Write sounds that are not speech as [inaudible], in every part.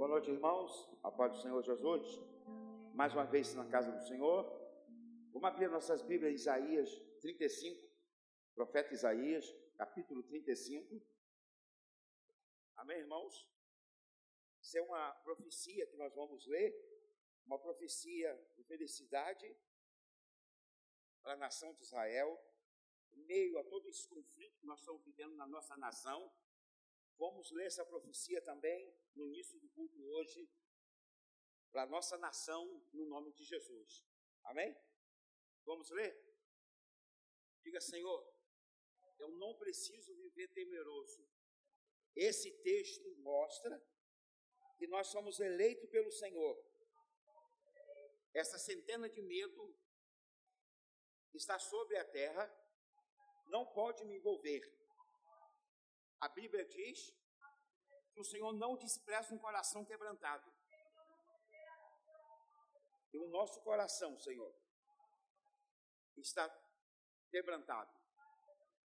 Boa noite, irmãos. A paz do Senhor Jesus. Mais uma vez na casa do Senhor. Vamos abrir nossas Bíblias, Isaías 35, profeta Isaías, capítulo 35. Amém, irmãos? Isso é uma profecia que nós vamos ler, uma profecia de felicidade para a nação de Israel, em meio a todo esse conflito que nós estamos vivendo na nossa nação. Vamos ler essa profecia também no início do culto hoje, para nossa nação, no nome de Jesus. Amém? Vamos ler? Diga, Senhor, eu não preciso viver temeroso. Esse texto mostra que nós somos eleitos pelo Senhor. Essa centena de medo está sobre a terra, não pode me envolver. A Bíblia diz que o Senhor não despreza um coração quebrantado. E o nosso coração, Senhor, está quebrantado.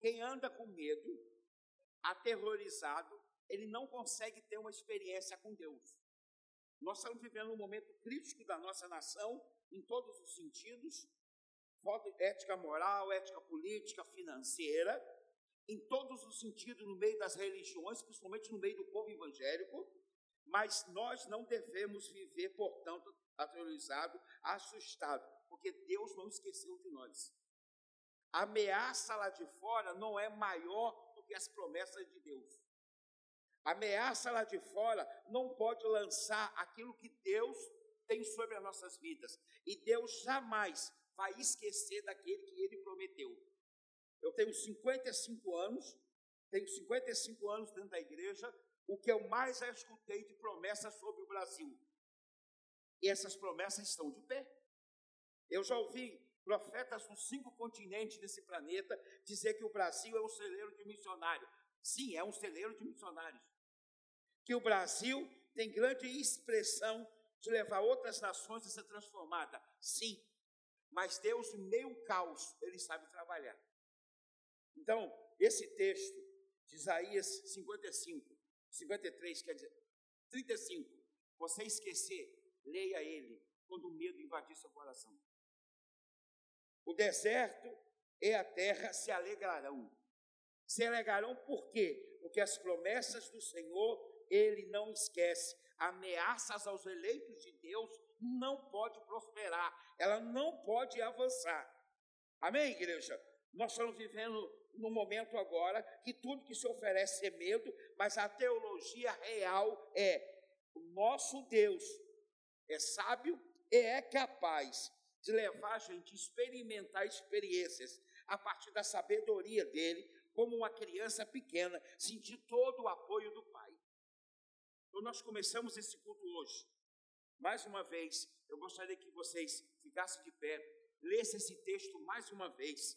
Quem anda com medo, aterrorizado, ele não consegue ter uma experiência com Deus. Nós estamos vivendo um momento crítico da nossa nação, em todos os sentidos, ética moral, ética política, financeira, em todos os sentidos no meio das religiões, principalmente no meio do povo evangélico, mas nós não devemos viver, portanto, aterrorizado, assustado, porque Deus não esqueceu de nós. A ameaça lá de fora não é maior do que as promessas de Deus. A ameaça lá de fora não pode lançar aquilo que Deus tem sobre as nossas vidas. E Deus jamais vai esquecer daquele que ele prometeu. Eu tenho 55 anos, tenho 55 anos dentro da igreja, o que eu mais escutei de promessas sobre o Brasil. E essas promessas estão de pé. Eu já ouvi profetas dos cinco continentes desse planeta dizer que o Brasil é um celeiro de missionários. Sim, é um celeiro de missionários. Que o Brasil tem grande expressão de levar outras nações a ser transformada. Sim, mas Deus, meio caos, Ele sabe trabalhar. Então, esse texto de Isaías 55, 53, quer dizer, 35, você esquecer, leia ele quando o medo invadir seu coração. O deserto e a terra se alegrarão. Se alegrarão por quê? Porque as promessas do Senhor ele não esquece. Ameaças aos eleitos de Deus não pode prosperar, ela não pode avançar. Amém, igreja? Nós estamos vivendo no momento agora que tudo que se oferece é medo, mas a teologia real é: o nosso Deus é sábio e é capaz de levar a gente a experimentar experiências a partir da sabedoria dele, como uma criança pequena, sentir todo o apoio do Pai. Então, nós começamos esse culto hoje. Mais uma vez, eu gostaria que vocês ficassem de pé, lessem esse texto mais uma vez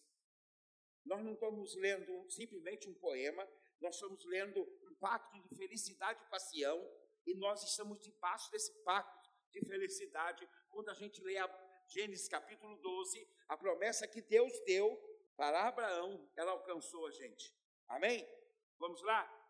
nós não estamos lendo simplesmente um poema, nós estamos lendo um pacto de felicidade e paixão, e nós estamos debaixo desse pacto de felicidade quando a gente lê a Gênesis capítulo 12, a promessa que Deus deu para Abraão, ela alcançou a gente. Amém? Vamos lá?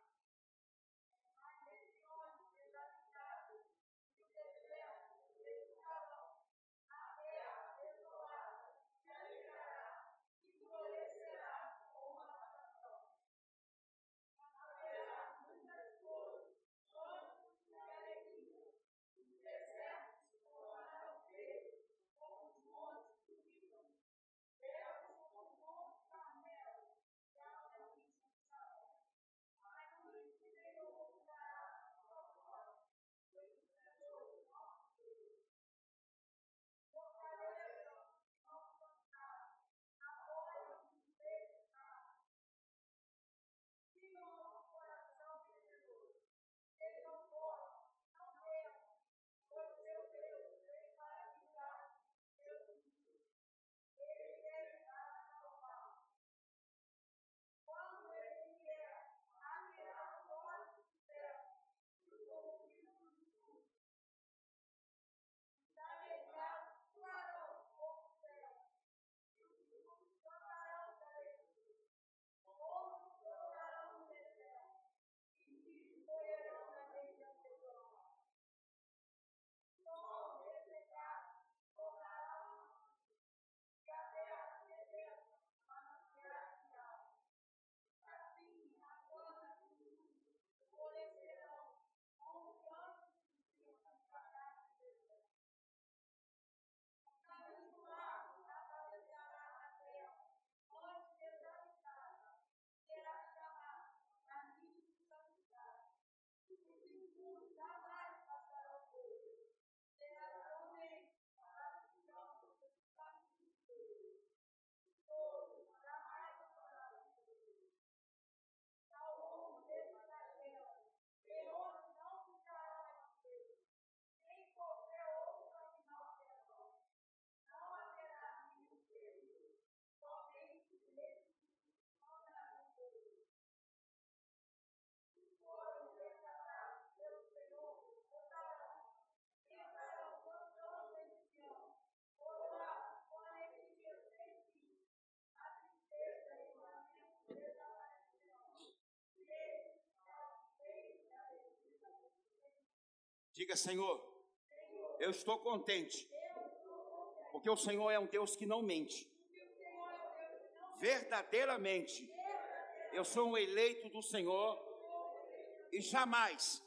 Diga, Senhor, eu estou contente, porque o Senhor é um Deus que não mente. Verdadeiramente, eu sou um eleito do Senhor e jamais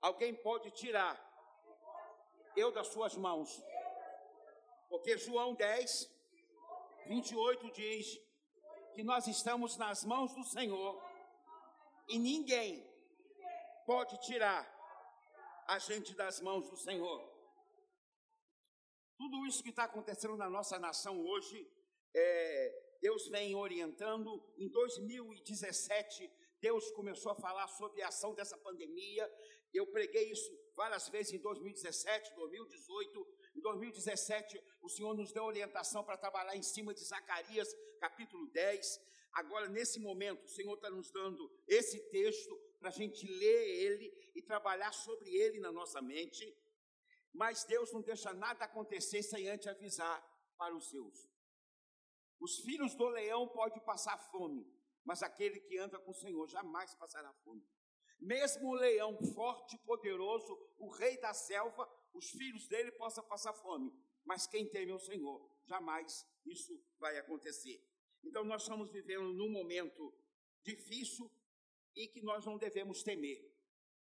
alguém pode tirar eu das suas mãos. Porque João 10, 28 diz que nós estamos nas mãos do Senhor e ninguém pode tirar a gente das mãos do Senhor. Tudo isso que está acontecendo na nossa nação hoje, é, Deus vem orientando. Em 2017, Deus começou a falar sobre a ação dessa pandemia. Eu preguei isso várias vezes em 2017, 2018. Em 2017, o Senhor nos deu orientação para trabalhar em cima de Zacarias, capítulo 10. Agora, nesse momento, o Senhor está nos dando esse texto para a gente ler ele e trabalhar sobre ele na nossa mente. Mas Deus não deixa nada acontecer sem antes avisar para os seus. Os filhos do leão podem passar fome, mas aquele que anda com o Senhor jamais passará fome. Mesmo o leão forte e poderoso, o rei da selva, os filhos dele possam passar fome, mas quem teme o Senhor, jamais isso vai acontecer. Então nós estamos vivendo num momento difícil e que nós não devemos temer.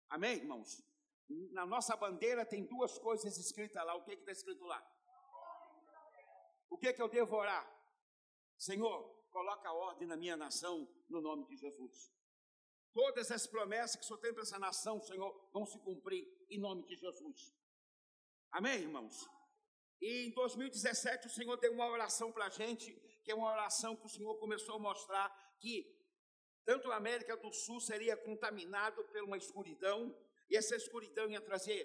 Amém, irmãos? Na nossa bandeira tem duas coisas escritas lá. O que está escrito lá? O que, que eu devo orar? Senhor, coloca ordem na minha nação, no nome de Jesus. Todas as promessas que o Senhor tem para essa nação, Senhor, vão se cumprir em nome de Jesus. Amém, irmãos? E em 2017 o Senhor deu uma oração para a gente, que é uma oração que o Senhor começou a mostrar que tanto a América do Sul seria contaminado por uma escuridão, e essa escuridão ia trazer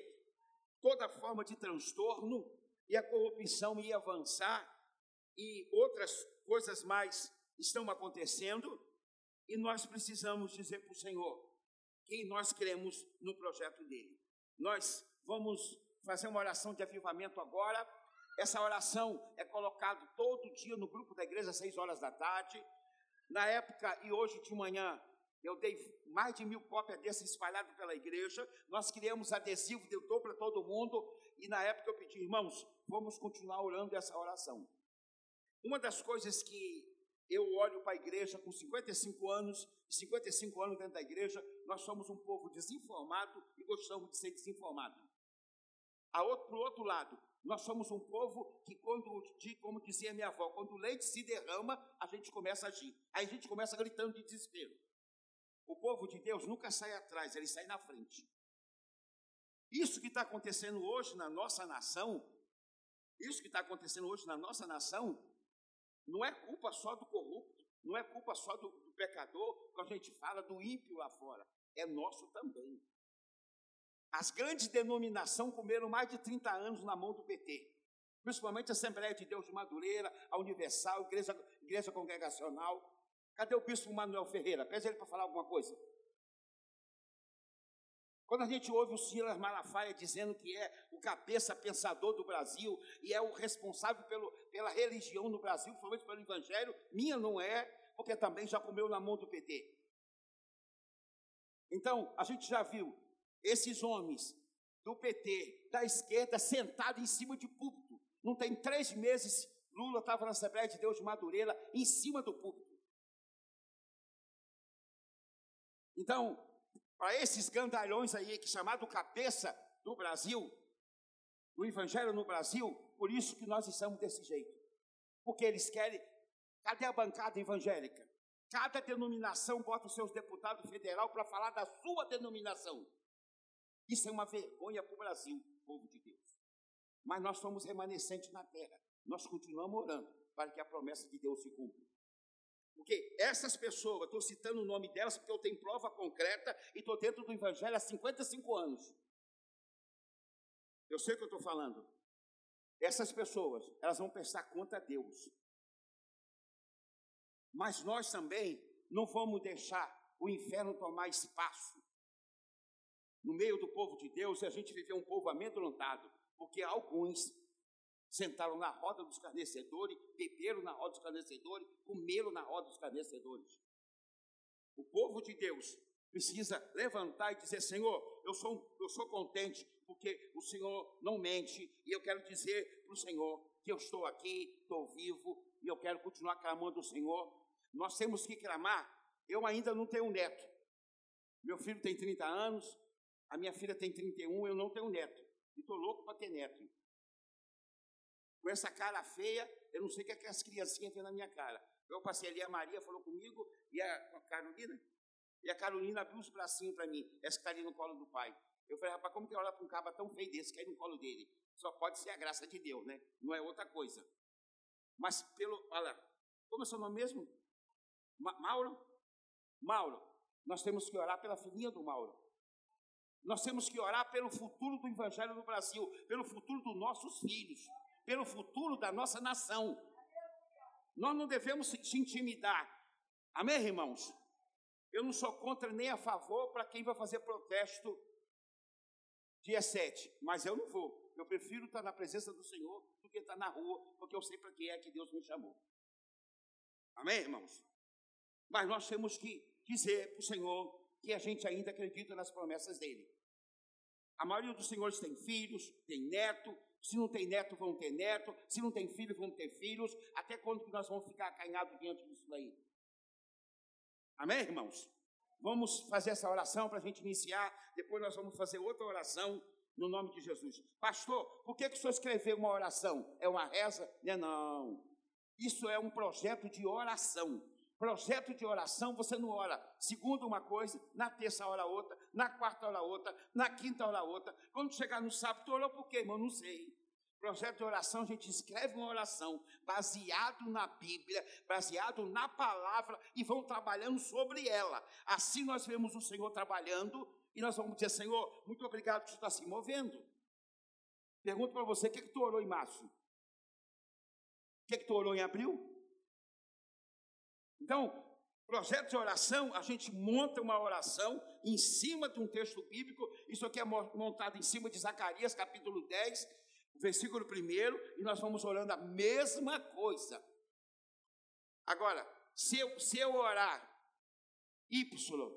toda forma de transtorno, e a corrupção ia avançar, e outras coisas mais estão acontecendo, e nós precisamos dizer para o Senhor que nós cremos no projeto dele. Nós vamos fazer uma oração de avivamento agora. Essa oração é colocada todo dia no grupo da igreja às seis horas da tarde. Na época e hoje de manhã, eu dei mais de mil cópias desses espalhadas pela igreja. Nós criamos adesivo, deu para todo mundo. E na época eu pedi, irmãos, vamos continuar orando essa oração. Uma das coisas que eu olho para a igreja com 55 anos, 55 anos dentro da igreja, nós somos um povo desinformado e gostamos de ser desinformado. Para o outro lado, nós somos um povo que, quando, como dizia minha avó, quando o leite se derrama, a gente começa a agir. Aí a gente começa gritando de desespero. O povo de Deus nunca sai atrás, ele sai na frente. Isso que está acontecendo hoje na nossa nação, isso que está acontecendo hoje na nossa nação, não é culpa só do corrupto, não é culpa só do, do pecador, quando a gente fala do ímpio lá fora, é nosso também. As grandes denominações comeram mais de 30 anos na mão do PT, principalmente a Assembleia de Deus de Madureira, a Universal, a Igreja, Igreja Congregacional. Cadê o bispo Manuel Ferreira? Pede ele para falar alguma coisa. Quando a gente ouve o Silas Malafaia dizendo que é o cabeça pensador do Brasil e é o responsável pelo, pela religião no Brasil, principalmente pelo Evangelho, minha não é, porque também já comeu na mão do PT. Então, a gente já viu esses homens do PT, da esquerda, sentados em cima de púlpito. Não tem três meses, Lula estava na Assembleia de Deus de Madureira, em cima do púlpito. Então, para esses gandalhões aí, que chamado cabeça do Brasil, do Evangelho no Brasil, por isso que nós estamos desse jeito. Porque eles querem, cadê a bancada evangélica? Cada denominação bota os seus deputados federal para falar da sua denominação. Isso é uma vergonha para o Brasil, povo de Deus. Mas nós somos remanescentes na terra. Nós continuamos orando para que a promessa de Deus se cumpra. Porque essas pessoas, estou citando o nome delas porque eu tenho prova concreta e estou dentro do Evangelho há 55 anos. Eu sei o que eu estou falando. Essas pessoas, elas vão prestar conta a Deus. Mas nós também não vamos deixar o inferno tomar espaço no meio do povo de Deus, e a gente viveu um povo amedrontado, porque alguns sentaram na roda dos carnecedores, beberam na roda dos carnecedores, comeram na roda dos carnecedores. O povo de Deus precisa levantar e dizer: Senhor, eu sou, eu sou contente porque o Senhor não mente e eu quero dizer para o Senhor que eu estou aqui, estou vivo e eu quero continuar clamando o Senhor. Nós temos que clamar. Eu ainda não tenho neto. Meu filho tem 30 anos, a minha filha tem 31, eu não tenho neto. E estou louco para ter neto. Com essa cara feia, eu não sei o que, é que as criancinhas têm na minha cara. Eu passei ali, a Maria falou comigo, e a Carolina, e a Carolina abriu os bracinhos para mim, essa que está ali no colo do pai. Eu falei, rapaz, como que olha para um caba tão feio desse, cair no colo dele? Só pode ser a graça de Deus, né? Não é outra coisa. Mas pelo, olha, como é seu nome mesmo? Ma Mauro? Mauro, nós temos que orar pela filhinha do Mauro. Nós temos que orar pelo futuro do Evangelho no Brasil, pelo futuro dos nossos filhos, pelo futuro da nossa nação. Nós não devemos se intimidar. Amém, irmãos? Eu não sou contra nem a favor para quem vai fazer protesto dia 7, mas eu não vou. Eu prefiro estar na presença do Senhor do que estar na rua, porque eu sei para que é que Deus me chamou. Amém, irmãos? Mas nós temos que dizer para o Senhor que a gente ainda acredita nas promessas dele. A maioria dos senhores tem filhos, tem neto, se não tem neto, vão ter neto, se não tem filho, vão ter filhos. Até quando nós vamos ficar acanhados diante disso daí? Amém, irmãos? Vamos fazer essa oração para a gente iniciar. Depois nós vamos fazer outra oração no nome de Jesus. Pastor, por que, que o senhor escreveu uma oração? É uma reza? Não, não. Isso é um projeto de oração. Projeto de oração, você não ora segunda uma coisa, na terça hora outra, na quarta hora outra, na quinta hora outra. Quando chegar no sábado, tu orou por quê, irmão? Não sei. Projeto de oração, a gente escreve uma oração baseado na Bíblia, baseado na palavra e vão trabalhando sobre ela. Assim nós vemos o Senhor trabalhando e nós vamos dizer, Senhor, muito obrigado por estar se movendo. Pergunto para você, o que, é que tu orou em março? O que, é que tu orou em abril? Então, projeto de oração, a gente monta uma oração em cima de um texto bíblico. Isso aqui é montado em cima de Zacarias, capítulo 10, versículo 1, e nós vamos orando a mesma coisa. Agora, se eu, se eu orar Y,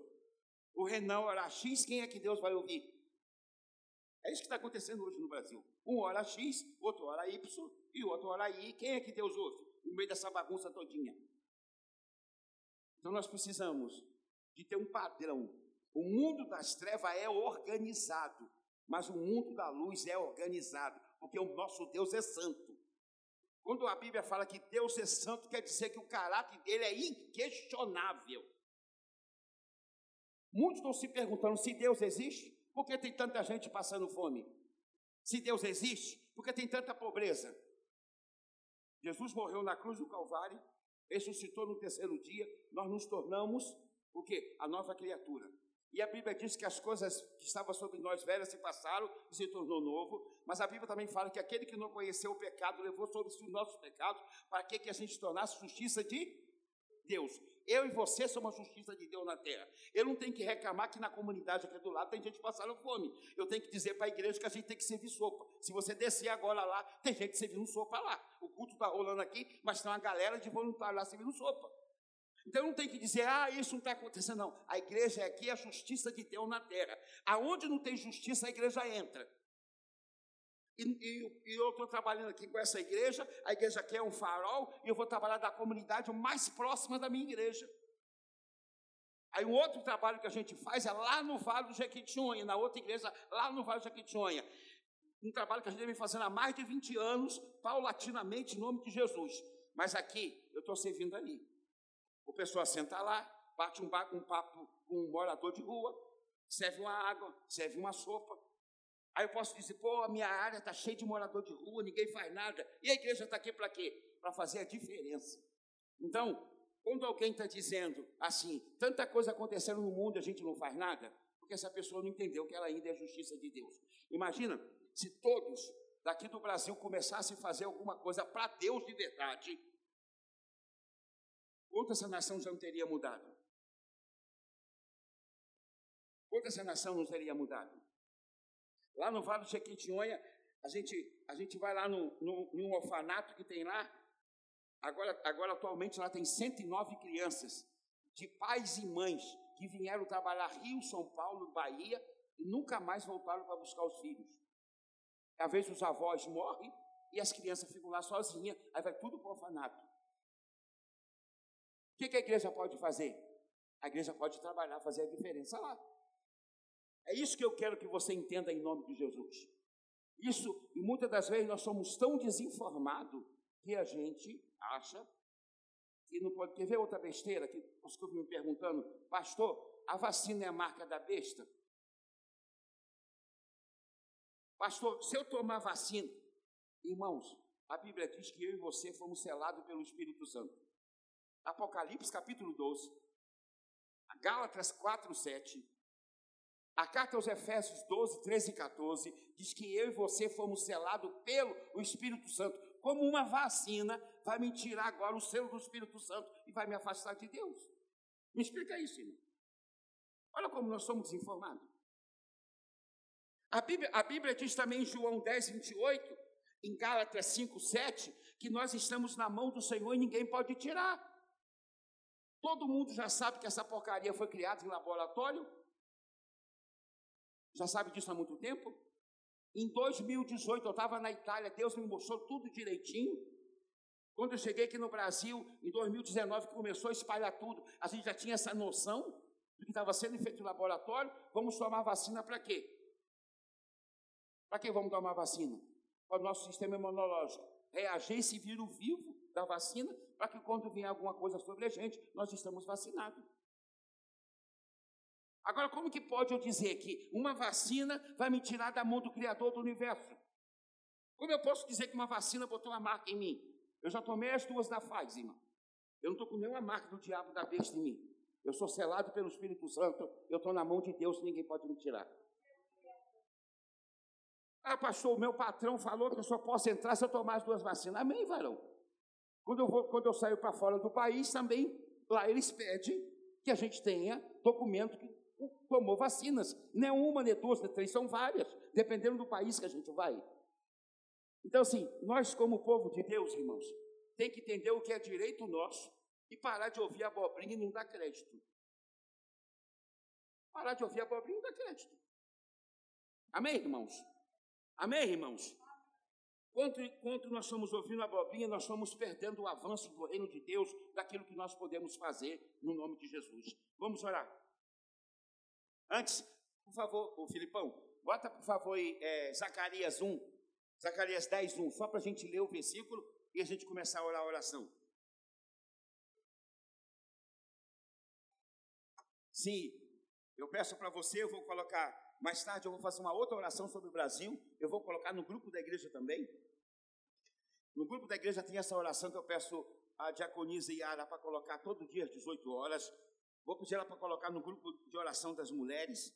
o Renan orar X, quem é que Deus vai ouvir? É isso que está acontecendo hoje no Brasil. Um ora X, outro ora Y e outro ora I. Quem é que Deus ouve? No meio dessa bagunça todinha. Então nós precisamos de ter um padrão. O mundo das trevas é organizado, mas o mundo da luz é organizado, porque o nosso Deus é santo. Quando a Bíblia fala que Deus é santo, quer dizer que o caráter dele é inquestionável. Muitos estão se perguntando se Deus existe, por que tem tanta gente passando fome? Se Deus existe, por que tem tanta pobreza? Jesus morreu na cruz do Calvário ressuscitou no terceiro dia, nós nos tornamos o quê? A nova criatura. E a Bíblia diz que as coisas que estavam sobre nós velhas se passaram e se tornou novo, mas a Bíblia também fala que aquele que não conheceu o pecado levou sobre si os nossos pecados, para que, que a gente tornasse justiça de Deus. Eu e você somos a justiça de Deus na terra. Eu não tenho que reclamar que na comunidade aqui do lado tem gente passando fome. Eu tenho que dizer para a igreja que a gente tem que servir sopa. Se você descer agora lá, tem gente servindo sopa lá. O culto está rolando aqui, mas tem uma galera de voluntários lá servindo sopa. Então não tem que dizer, ah, isso não está acontecendo, não. A igreja é aqui a justiça de Deus na terra. Aonde não tem justiça, a igreja entra. E, e, e eu estou trabalhando aqui com essa igreja, a igreja aqui é um farol, e eu vou trabalhar da comunidade mais próxima da minha igreja. Aí um outro trabalho que a gente faz é lá no Vale do Jequitinhonha, na outra igreja, lá no Vale do Jequitinhonha. Um trabalho que a gente vem fazendo há mais de 20 anos, paulatinamente, em nome de Jesus. Mas aqui, eu estou servindo ali. O pessoal senta lá, bate um, um papo com um morador de rua, serve uma água, serve uma sopa, Aí eu posso dizer, pô, a minha área está cheia de morador de rua, ninguém faz nada. E a igreja está aqui para quê? Para fazer a diferença. Então, quando alguém está dizendo assim, tanta coisa acontecendo no mundo a gente não faz nada, porque essa pessoa não entendeu que ela ainda é justiça de Deus. Imagina se todos daqui do Brasil começassem a fazer alguma coisa para Deus de verdade. Quanto essa nação já não teria mudado? Quanto essa nação não teria mudado? Lá no Vale do Jequitinhonha, a gente, a gente vai lá no, no, num orfanato que tem lá. Agora, agora, atualmente, lá tem 109 crianças, de pais e mães, que vieram trabalhar Rio, São Paulo, Bahia e nunca mais voltaram para buscar os filhos. Às vezes os avós morrem e as crianças ficam lá sozinhas, aí vai tudo para o orfanato. O que, que a igreja pode fazer? A igreja pode trabalhar, fazer a diferença lá. É isso que eu quero que você entenda em nome de Jesus. Isso, e muitas das vezes nós somos tão desinformados que a gente acha que não pode. Quer ver outra besteira que os que me perguntando, pastor, a vacina é a marca da besta? Pastor, se eu tomar vacina, irmãos, a Bíblia diz que eu e você fomos selados pelo Espírito Santo. Apocalipse capítulo 12, Gálatas 4, 7, a carta aos Efésios 12, 13 e 14 diz que eu e você fomos selados pelo Espírito Santo, como uma vacina, vai me tirar agora o selo do Espírito Santo e vai me afastar de Deus. Me explica isso, irmão. Olha como nós somos desinformados. A Bíblia, a Bíblia diz também em João 10, 28, em Gálatas 5, 7, que nós estamos na mão do Senhor e ninguém pode tirar. Todo mundo já sabe que essa porcaria foi criada em laboratório, já sabe disso há muito tempo? Em 2018, eu estava na Itália, Deus me mostrou tudo direitinho. Quando eu cheguei aqui no Brasil, em 2019, que começou a espalhar tudo, a gente já tinha essa noção do que estava sendo feito no laboratório. Vamos tomar vacina para quê? Para que vamos tomar vacina? Para o nosso sistema imunológico reagir esse vírus vivo da vacina, para que quando vier alguma coisa sobre a gente, nós estamos vacinados. Agora, como que pode eu dizer que uma vacina vai me tirar da mão do Criador do universo? Como eu posso dizer que uma vacina botou uma marca em mim? Eu já tomei as duas da Pfizer, irmão. Eu não estou com nenhuma marca do diabo da besta em mim. Eu sou selado pelo Espírito Santo, eu estou na mão de Deus, ninguém pode me tirar. Ah, pastor, o meu patrão falou que eu só posso entrar se eu tomar as duas vacinas. Amém, varão? Quando eu, vou, quando eu saio para fora do país, também, lá eles pedem que a gente tenha documento que tomou vacinas. Não é uma, nem duas, nem três, são várias, dependendo do país que a gente vai. Então, assim, nós, como povo de Deus, irmãos, tem que entender o que é direito nosso e parar de ouvir abobrinha e não dar crédito. Parar de ouvir abobrinha e não dar crédito. Amém, irmãos? Amém, irmãos? Quanto, quanto nós estamos ouvindo abobrinha, nós estamos perdendo o avanço do reino de Deus, daquilo que nós podemos fazer no nome de Jesus. Vamos orar. Antes, por favor, o Filipão, bota por favor aí é, Zacarias 1, Zacarias 10, 1, só para a gente ler o versículo e a gente começar a orar a oração. Sim, eu peço para você, eu vou colocar, mais tarde eu vou fazer uma outra oração sobre o Brasil, eu vou colocar no grupo da igreja também. No grupo da igreja tem essa oração que eu peço a diaconisa Yara para colocar todo dia às 18 horas. Vou pedir ela para colocar no grupo de oração das mulheres.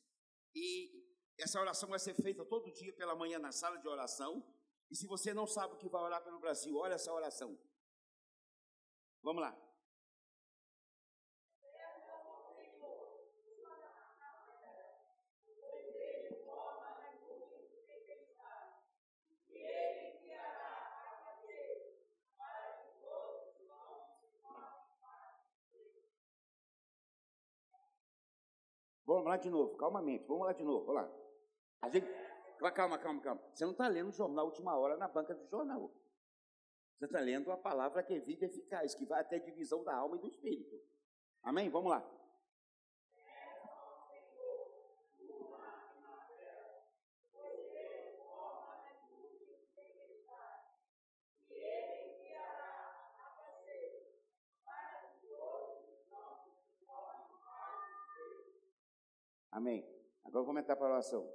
E essa oração vai ser feita todo dia pela manhã na sala de oração. E se você não sabe o que vai orar pelo Brasil, olha essa oração. Vamos lá. Lá de novo, calmamente, vamos lá de novo, vamos lá. A gente, calma, calma, calma. Você não está lendo o jornal Última Hora na banca do jornal. Você está lendo a palavra que é vida eficaz, que vai até a divisão da alma e do espírito. Amém? Vamos lá. Amém. Agora vamos entrar para a oração.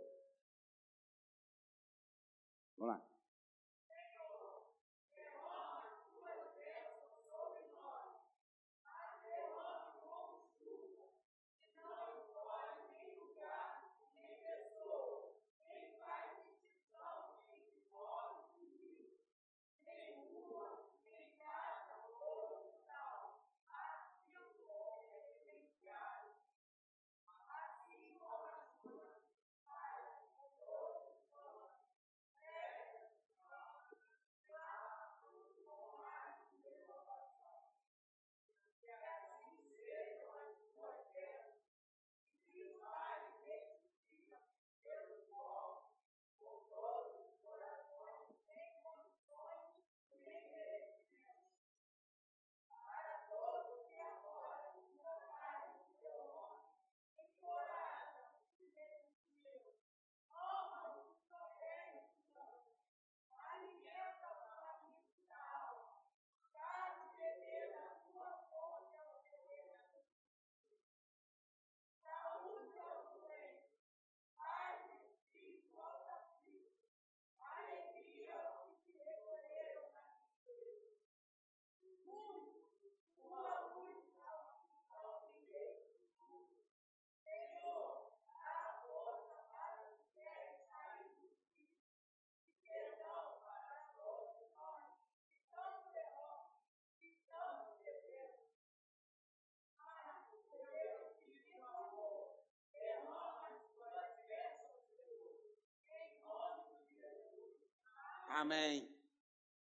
Amém.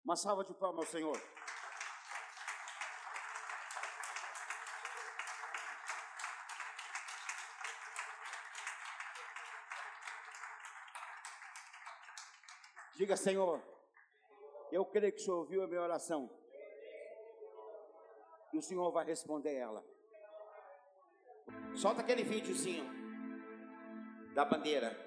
Uma salva de palmas ao Senhor. Diga, Senhor, eu creio que o Senhor ouviu a minha oração. E o Senhor vai responder ela. Solta aquele videozinho da bandeira.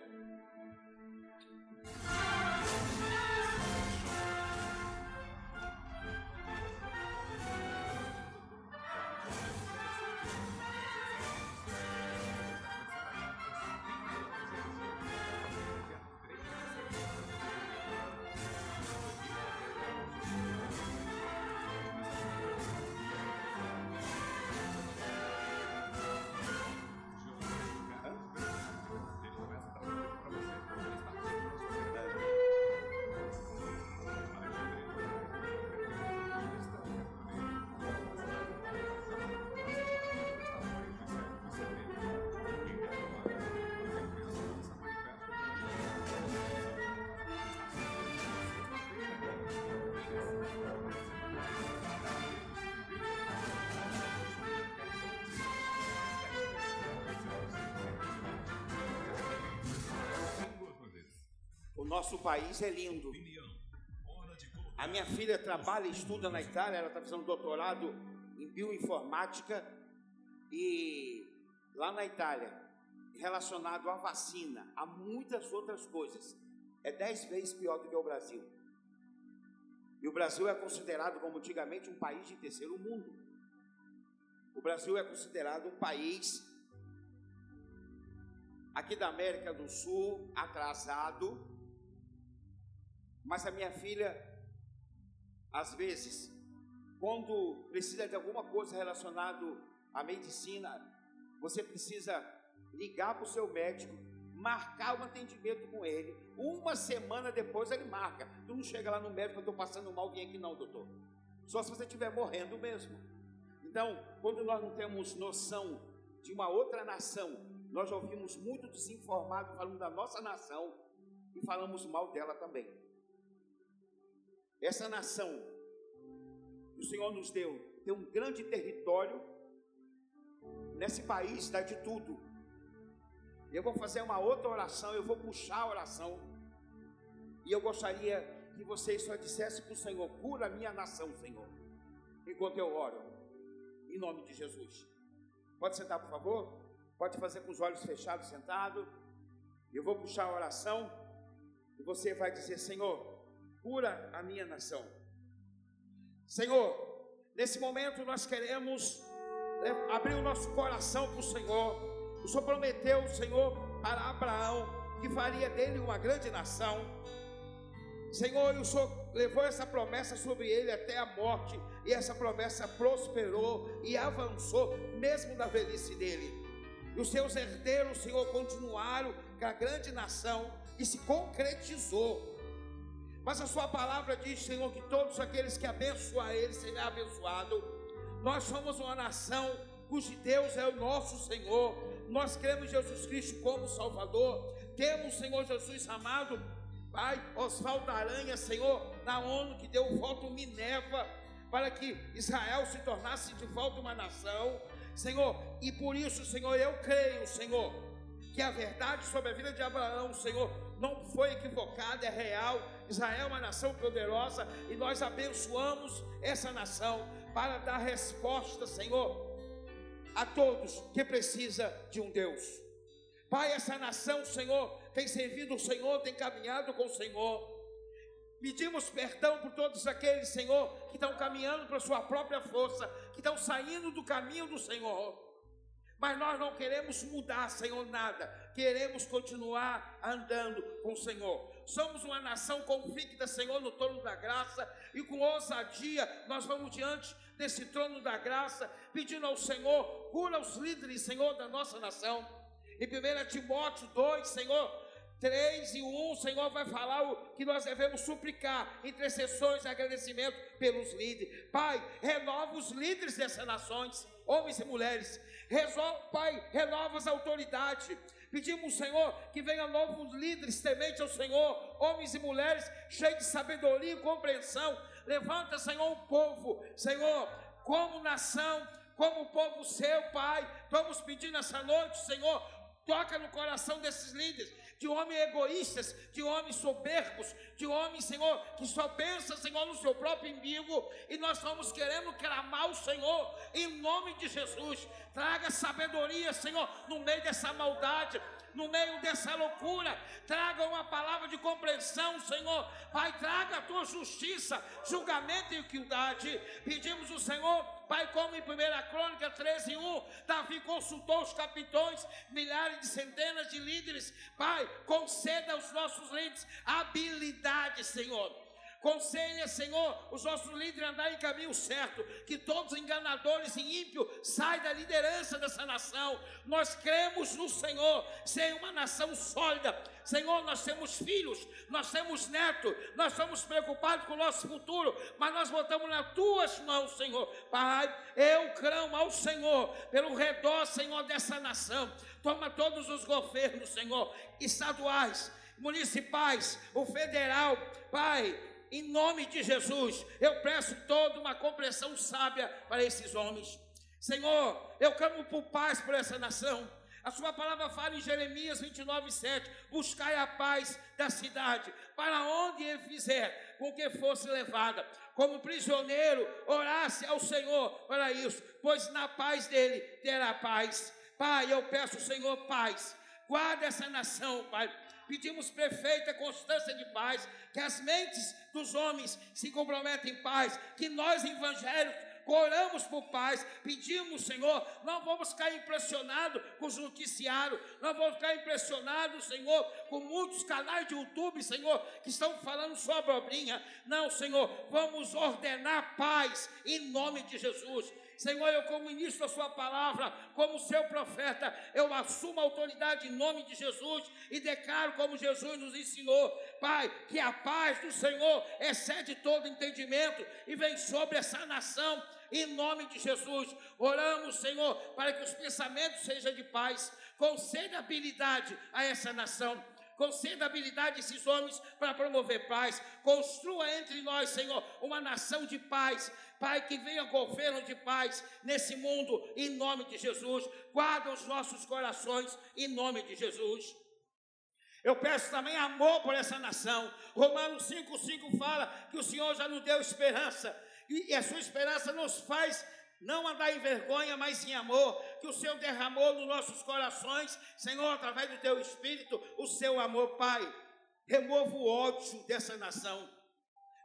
Nosso país é lindo. A minha filha trabalha e estuda na Itália, ela está fazendo doutorado em bioinformática e lá na Itália, relacionado à vacina, a muitas outras coisas, é dez vezes pior do que o Brasil. E o Brasil é considerado, como antigamente, um país de terceiro mundo. O Brasil é considerado um país aqui da América do Sul atrasado mas a minha filha, às vezes, quando precisa de alguma coisa relacionada à medicina, você precisa ligar para o seu médico, marcar um atendimento com ele. Uma semana depois ele marca. Tu não chega lá no médico, eu estou passando mal, vem aqui não, doutor. Só se você estiver morrendo mesmo. Então, quando nós não temos noção de uma outra nação, nós ouvimos muito desinformado falando da nossa nação e falamos mal dela também. Essa nação que o Senhor nos deu tem um grande território. Nesse país dá de tudo. Eu vou fazer uma outra oração, eu vou puxar a oração. E eu gostaria que vocês só dissessem para o Senhor: cura a minha nação, Senhor. Enquanto eu oro, em nome de Jesus. Pode sentar, por favor? Pode fazer com os olhos fechados, sentado. Eu vou puxar a oração. E você vai dizer: Senhor, cura a minha nação. Senhor, nesse momento nós queremos é, abrir o nosso coração para o Senhor. O Senhor prometeu, Senhor, para Abraão que faria dele uma grande nação. Senhor, o Senhor levou essa promessa sobre ele até a morte, e essa promessa prosperou e avançou, mesmo na velhice dele. E os seus herdeiros, Senhor, continuaram com a grande nação e se concretizou. Mas a sua palavra diz, Senhor, que todos aqueles que abençoam Ele serão abençoados. Nós somos uma nação cujo Deus é o nosso Senhor. Nós cremos em Jesus Cristo como Salvador. Temos, Senhor Jesus amado, Pai, Oswaldo Aranha, Senhor, na ONU que deu o voto Minerva para que Israel se tornasse de volta uma nação. Senhor, e por isso, Senhor, eu creio, Senhor, que a verdade sobre a vida de Abraão, Senhor, não foi equivocada, é real. Israel é uma nação poderosa e nós abençoamos essa nação para dar resposta, Senhor, a todos que precisa de um Deus. Pai, essa nação, Senhor, tem servido o Senhor, tem caminhado com o Senhor. Pedimos perdão por todos aqueles, Senhor, que estão caminhando para sua própria força, que estão saindo do caminho do Senhor. Mas nós não queremos mudar, Senhor, nada. Queremos continuar andando com o Senhor. Somos uma nação convicta, Senhor, no trono da graça, e com ousadia nós vamos diante desse trono da graça, pedindo ao Senhor, cura os líderes, Senhor, da nossa nação. Em 1 Timóteo 2, Senhor, 3 e 1, o Senhor vai falar o que nós devemos suplicar, intercessões e agradecimento pelos líderes. Pai, renova os líderes dessas nações, homens e mulheres. Resolve, Pai, renova as autoridades. Pedimos, Senhor, que venham novos líderes tementes ao Senhor, homens e mulheres cheios de sabedoria e compreensão. Levanta, Senhor, um povo, Senhor, como nação, como povo seu, Pai. Estamos pedindo essa noite, Senhor, toca no coração desses líderes, de homens egoístas, de homens soberbos, de homens, Senhor, que só pensa, Senhor, no seu próprio umbigo, e nós estamos querendo clamar o Senhor, em nome de Jesus, traga sabedoria, Senhor, no meio dessa maldade, no meio dessa loucura, traga uma palavra de compreensão, Senhor, Pai, traga a tua justiça, julgamento e equidade, pedimos o Senhor, Pai, como em 1 Crônica 13, 1, Davi consultou os capitões, milhares de centenas de líderes. Pai, conceda aos nossos líderes habilidade, Senhor Conselha, Senhor, os nossos líderes a andar em caminho certo, que todos enganadores e ímpios saiam da liderança dessa nação. Nós cremos no Senhor, ser uma nação sólida. Senhor, nós temos filhos, nós temos netos, nós estamos preocupados com o nosso futuro, mas nós botamos nas tuas mãos, Senhor. Pai, eu clamo ao Senhor pelo redor, Senhor, dessa nação. Toma todos os governos, Senhor, estaduais, municipais, o federal, Pai, em nome de Jesus, eu peço toda uma compreensão sábia para esses homens. Senhor, eu clamo por paz por essa nação. A sua palavra fala em Jeremias 29, 7: Buscai a paz da cidade, para onde ele fizer com que fosse levada. Como prisioneiro, orasse ao Senhor para isso, pois na paz dele terá paz. Pai, eu peço, Senhor, paz. Guarda essa nação, Pai pedimos perfeita constância de paz, que as mentes dos homens se comprometem em paz, que nós evangélicos oramos por paz, pedimos, Senhor, não vamos ficar impressionados com os noticiários, não vamos ficar impressionados, Senhor, com muitos canais de YouTube, Senhor, que estão falando só abobrinha. Não, Senhor, vamos ordenar paz em nome de Jesus. Senhor, eu, como ministro da Sua palavra, como seu profeta, eu assumo a autoridade em nome de Jesus e declaro, como Jesus nos ensinou, Pai, que a paz do Senhor excede todo entendimento e vem sobre essa nação. Em nome de Jesus, oramos, Senhor, para que os pensamentos sejam de paz. Conceda habilidade a essa nação conceda habilidade a esses homens para promover paz, construa entre nós, Senhor, uma nação de paz, Pai, que venha governo de paz nesse mundo, em nome de Jesus, guarda os nossos corações, em nome de Jesus. Eu peço também amor por essa nação. Romanos 5,5 fala que o Senhor já nos deu esperança, e a sua esperança nos faz não andar em vergonha, mas em amor, que o Senhor derramou nos nossos corações, Senhor, através do teu Espírito, o seu amor, Pai. Remova o ódio dessa nação,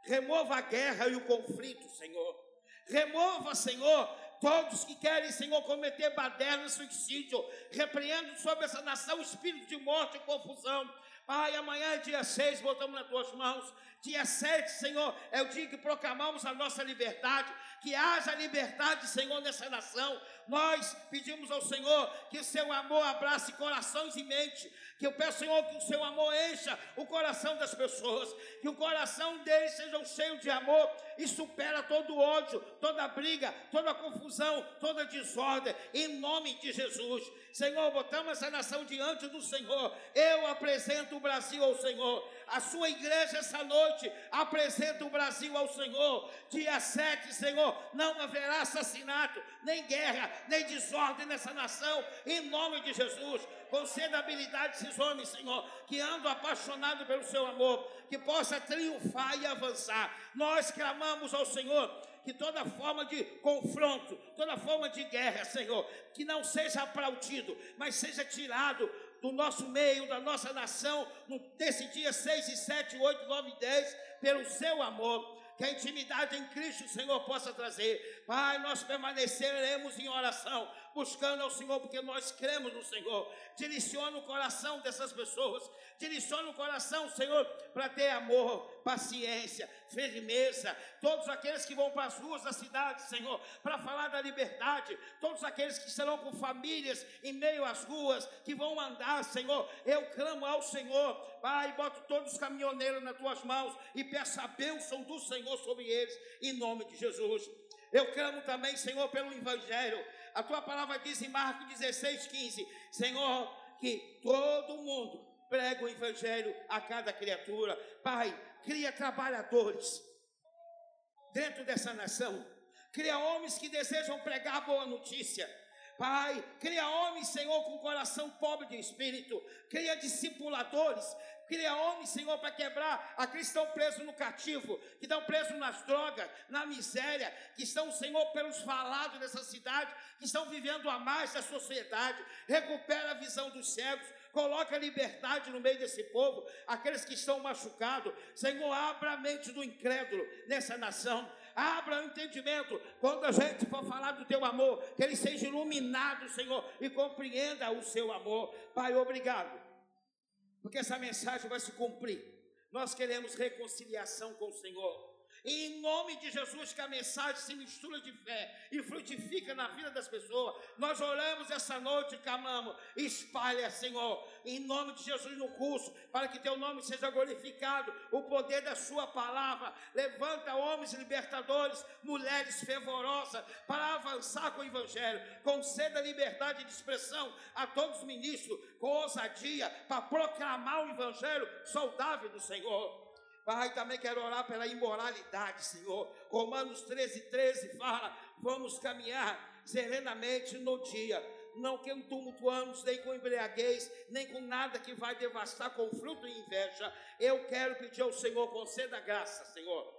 remova a guerra e o conflito, Senhor. Remova, Senhor, todos que querem, Senhor, cometer baderna e suicídio. Repreendo sobre essa nação o espírito de morte e confusão. Pai, amanhã é dia 6, botamos nas tuas mãos. Dia 7, Senhor, é o dia que proclamamos a nossa liberdade. Que haja liberdade, Senhor, nessa nação. Nós pedimos ao Senhor que seu amor abrace corações e mente. Que eu peço, Senhor, que o seu amor encha o coração das pessoas. Que o coração deles seja cheio de amor e supera todo ódio, toda briga, toda confusão, toda desordem. Em nome de Jesus. Senhor, botamos essa nação diante do Senhor. Eu apresento o Brasil ao Senhor. A sua igreja essa noite apresenta o Brasil ao Senhor. Dia 7, Senhor, não haverá assassinato, nem guerra, nem desordem nessa nação. Em nome de Jesus. Conceda habilidade a esses homens, Senhor, que andam apaixonados pelo seu amor, que possa triunfar e avançar. Nós clamamos ao Senhor que toda forma de confronto, toda forma de guerra, Senhor, que não seja aplaudido, mas seja tirado do nosso meio, da nossa nação, nesse dia 6 e 7, 8, 9 e 10, pelo seu amor. Que a intimidade em Cristo, Senhor, possa trazer. Pai, nós permaneceremos em oração, buscando ao Senhor, porque nós cremos no Senhor. Direciona o coração dessas pessoas, direciona o coração, Senhor, para ter amor, paciência, firmeza. Todos aqueles que vão para as ruas da cidade, Senhor, para falar da liberdade, todos aqueles que estarão com famílias em meio às ruas, que vão andar, Senhor, eu clamo ao Senhor, Pai, boto todos os caminhoneiros nas tuas mãos e peço a bênção do Senhor sobre eles, em nome de Jesus. Eu clamo também, Senhor, pelo Evangelho. A tua palavra diz em Marcos 16, 15: Senhor, que todo mundo pregue o evangelho a cada criatura. Pai, cria trabalhadores dentro dessa nação. Cria homens que desejam pregar a boa notícia. Pai, cria homens, Senhor, com coração pobre de espírito. Cria discipuladores Cria homens, Senhor, para quebrar aqueles que estão presos no cativo, que estão presos nas drogas, na miséria, que estão, Senhor, pelos falados dessa cidade, que estão vivendo a mais da sociedade. Recupera a visão dos cegos, coloca liberdade no meio desse povo, aqueles que estão machucados. Senhor, abra a mente do incrédulo nessa nação. Abra o entendimento quando a gente for falar do teu amor, que ele seja iluminado, Senhor, e compreenda o seu amor. Pai, obrigado porque essa mensagem vai se cumprir. Nós queremos reconciliação com o Senhor. E em nome de Jesus, que a mensagem se mistura de fé e frutifica na vida das pessoas. Nós oramos essa noite clamamos. Espalha, Senhor, em nome de Jesus no curso, para que teu nome seja glorificado, o poder da sua palavra. Levanta homens libertadores, mulheres fervorosas, para avançar com o evangelho. Conceda liberdade de expressão a todos os ministros, com ousadia, para proclamar o evangelho saudável do Senhor. Pai, também quero orar pela imoralidade, Senhor. Romanos 13, 13 fala: vamos caminhar serenamente no dia, não que tumultuamos nem com embriaguez, nem com nada que vai devastar com fruto e inveja. Eu quero pedir ao Senhor, conceda graça, Senhor.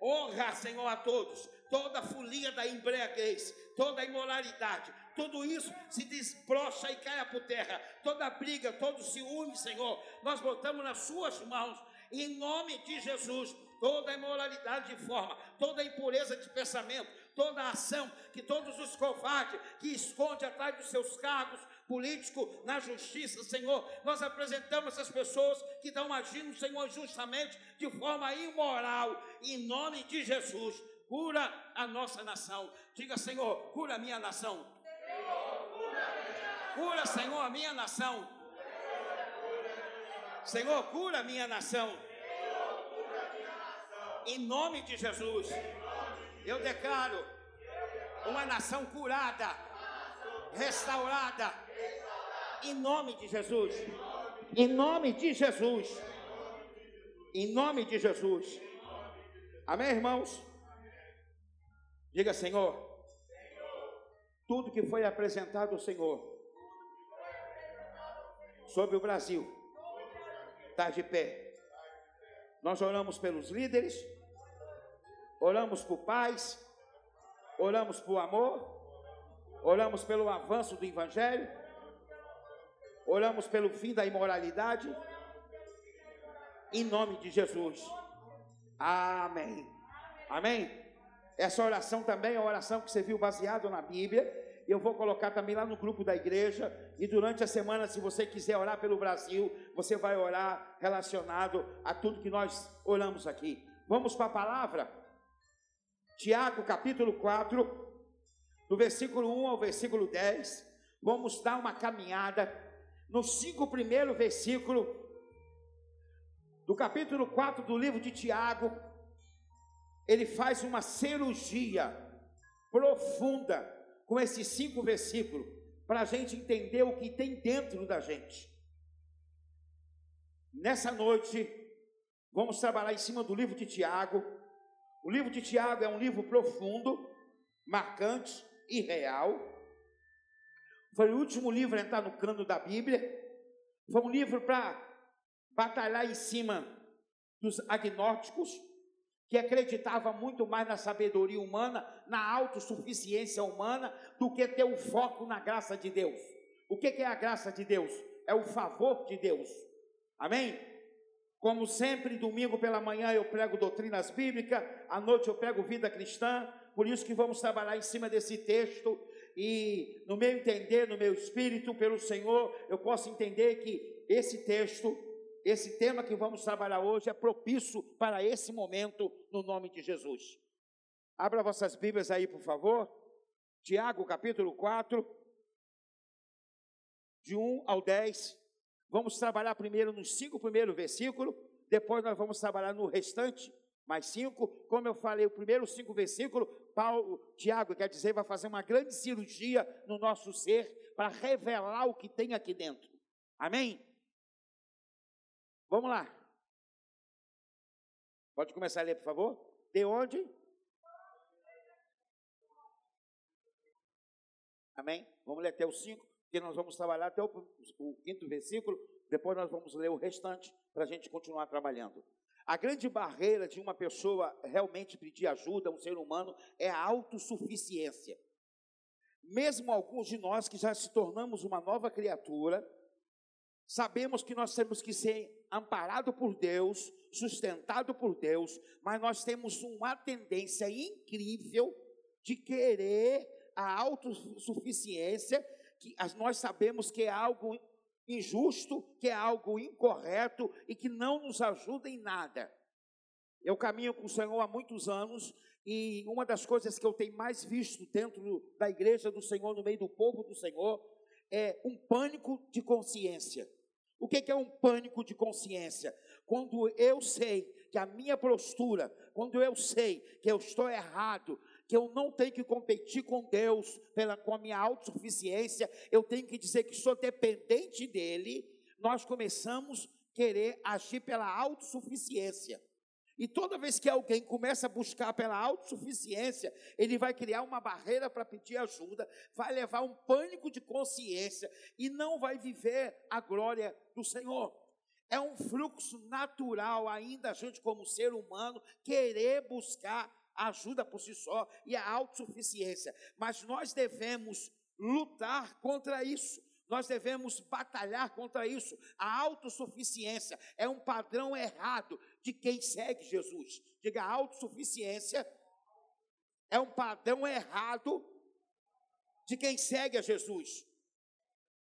Honra, Senhor, a todos. Toda a folia da embriaguez, toda a imoralidade, tudo isso se desbrocha e cai por terra. Toda briga, todo ciúme, Senhor, nós botamos nas Suas mãos em nome de Jesus, toda imoralidade de forma, toda impureza de pensamento, toda ação que todos os covardes que esconde atrás dos seus cargos políticos na justiça, Senhor, nós apresentamos essas pessoas que estão agindo, Senhor, justamente de forma imoral, em nome de Jesus. Cura a nossa nação. Diga, Senhor, cura a minha nação. Cura, Senhor, a minha nação. Senhor, cura a minha nação. Em nome de Jesus, eu declaro uma nação curada, restaurada. Em nome de Jesus. Em nome de Jesus. Em nome de Jesus. Amém, irmãos? Diga, Senhor, tudo que foi apresentado ao Senhor sobre o Brasil está de pé. Nós oramos pelos líderes, oramos por paz, oramos por amor, oramos pelo avanço do Evangelho, oramos pelo fim da imoralidade, em nome de Jesus. Amém. Amém. Essa oração também é uma oração que você viu baseado na Bíblia eu vou colocar também lá no grupo da igreja. E durante a semana, se você quiser orar pelo Brasil, você vai orar relacionado a tudo que nós oramos aqui. Vamos para a palavra? Tiago, capítulo 4, do versículo 1 ao versículo 10. Vamos dar uma caminhada nos cinco primeiros versículos do capítulo 4 do livro de Tiago. Ele faz uma cirurgia profunda com esses cinco versículos para a gente entender o que tem dentro da gente. Nessa noite, vamos trabalhar em cima do livro de Tiago. O livro de Tiago é um livro profundo, marcante e real. Foi o último livro a entrar no cano da Bíblia. Foi um livro para batalhar em cima dos agnósticos, que acreditava muito mais na sabedoria humana, na autossuficiência humana, do que ter o foco na graça de Deus. O que é a graça de Deus? É o favor de Deus. Amém? Como sempre, domingo pela manhã eu prego doutrinas bíblicas, à noite eu prego vida cristã, por isso que vamos trabalhar em cima desse texto e no meu entender, no meu espírito, pelo Senhor, eu posso entender que esse texto esse tema que vamos trabalhar hoje é propício para esse momento, no nome de Jesus. Abra vossas Bíblias aí, por favor. Tiago, capítulo 4, de 1 ao 10. Vamos trabalhar primeiro nos cinco primeiros versículos, depois nós vamos trabalhar no restante, mais cinco. Como eu falei, o primeiro cinco versículos, Paulo, Tiago, quer dizer, vai fazer uma grande cirurgia no nosso ser para revelar o que tem aqui dentro. Amém? Vamos lá. Pode começar a ler, por favor? De onde? Amém? Vamos ler até o 5, porque nós vamos trabalhar até o, o quinto versículo, depois nós vamos ler o restante para a gente continuar trabalhando. A grande barreira de uma pessoa realmente pedir ajuda, um ser humano, é a autossuficiência. Mesmo alguns de nós que já se tornamos uma nova criatura, sabemos que nós temos que ser amparado por Deus, sustentado por Deus, mas nós temos uma tendência incrível de querer a autossuficiência, que nós sabemos que é algo injusto, que é algo incorreto e que não nos ajuda em nada. Eu caminho com o Senhor há muitos anos e uma das coisas que eu tenho mais visto dentro da igreja do Senhor, no meio do povo do Senhor, é um pânico de consciência. O que é um pânico de consciência? Quando eu sei que a minha postura, quando eu sei que eu estou errado, que eu não tenho que competir com Deus pela, com a minha autossuficiência, eu tenho que dizer que sou dependente dEle, nós começamos a querer agir pela autossuficiência. E toda vez que alguém começa a buscar pela autossuficiência, ele vai criar uma barreira para pedir ajuda, vai levar um pânico de consciência e não vai viver a glória do Senhor. É um fluxo natural ainda a gente como ser humano querer buscar ajuda por si só e a autossuficiência. Mas nós devemos lutar contra isso. Nós devemos batalhar contra isso. A autossuficiência é um padrão errado de quem segue Jesus. Diga, autossuficiência é um padrão errado de quem segue a Jesus.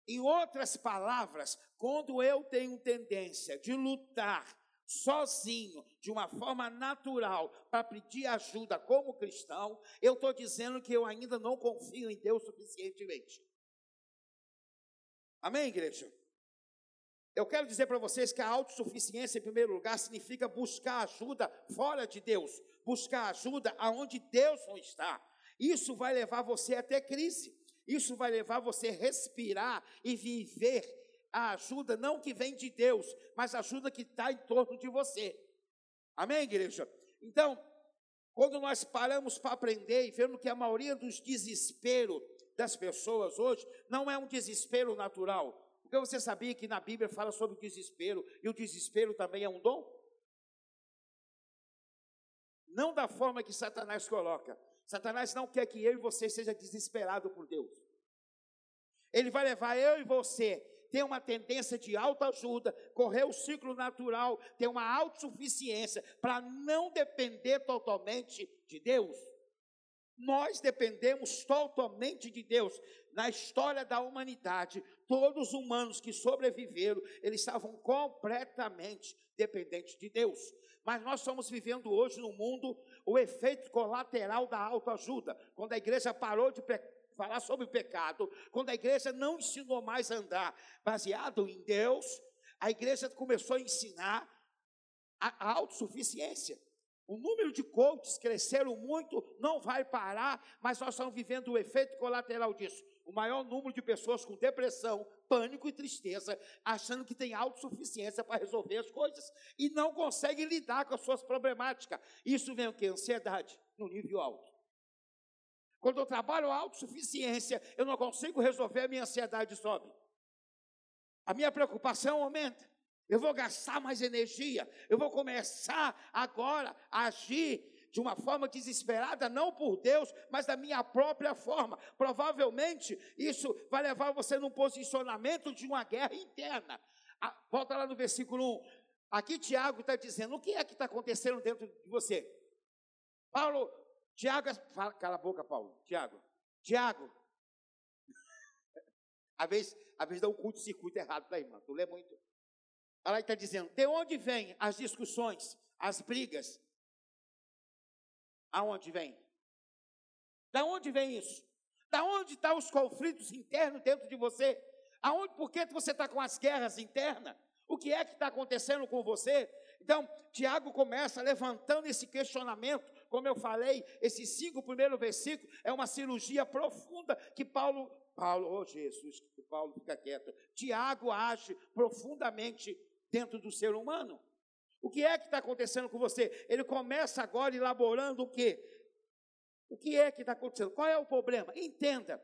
Em outras palavras, quando eu tenho tendência de lutar sozinho, de uma forma natural, para pedir ajuda como cristão, eu estou dizendo que eu ainda não confio em Deus suficientemente. Amém, igreja? Eu quero dizer para vocês que a autossuficiência, em primeiro lugar, significa buscar ajuda fora de Deus, buscar ajuda aonde Deus não está. Isso vai levar você até crise. Isso vai levar você a respirar e viver a ajuda não que vem de Deus, mas a ajuda que está em torno de você. Amém, igreja? Então, quando nós paramos para aprender e vemos que a maioria dos desesperos das pessoas hoje não é um desespero natural. Porque você sabia que na Bíblia fala sobre o desespero e o desespero também é um dom? Não da forma que Satanás coloca. Satanás não quer que eu e você seja desesperado por Deus. Ele vai levar eu e você ter uma tendência de autoajuda, correr o ciclo natural, ter uma autossuficiência, para não depender totalmente de Deus. Nós dependemos totalmente de Deus. Na história da humanidade, todos os humanos que sobreviveram, eles estavam completamente dependentes de Deus. Mas nós estamos vivendo hoje no mundo o efeito colateral da autoajuda. Quando a igreja parou de falar sobre o pecado, quando a igreja não ensinou mais a andar baseado em Deus, a igreja começou a ensinar a, autossuficiência. O número de coaches cresceram muito, não vai parar, mas nós estamos vivendo o efeito colateral disso. O maior número de pessoas com depressão, pânico e tristeza, achando que tem autossuficiência para resolver as coisas e não conseguem lidar com as suas problemáticas. Isso vem o que? Ansiedade no nível alto. Quando eu trabalho a autossuficiência, eu não consigo resolver, a minha ansiedade sobe. A minha preocupação aumenta. Eu vou gastar mais energia. Eu vou começar agora a agir de uma forma desesperada, não por Deus, mas da minha própria forma. Provavelmente isso vai levar você num posicionamento de uma guerra interna. volta lá no versículo 1. Aqui Tiago está dizendo: o que é que está acontecendo dentro de você? Paulo Tiago, fala, cala a boca, Paulo. Tiago, Tiago. [laughs] às vezes, às vezes dá um curto-circuito errado para irmã. Tu lê muito. Ela está dizendo: de onde vêm as discussões, as brigas? Aonde vem? Da onde vem isso? Da onde estão os conflitos internos dentro de você? Aonde, por que você está com as guerras internas? O que é que está acontecendo com você? Então, Tiago começa levantando esse questionamento, como eu falei, esses cinco primeiros versículos é uma cirurgia profunda que Paulo, Paulo, oh Jesus, Paulo fica quieto. Tiago age profundamente dentro do ser humano. O que é que está acontecendo com você? Ele começa agora elaborando o quê? O que é que está acontecendo? Qual é o problema? Entenda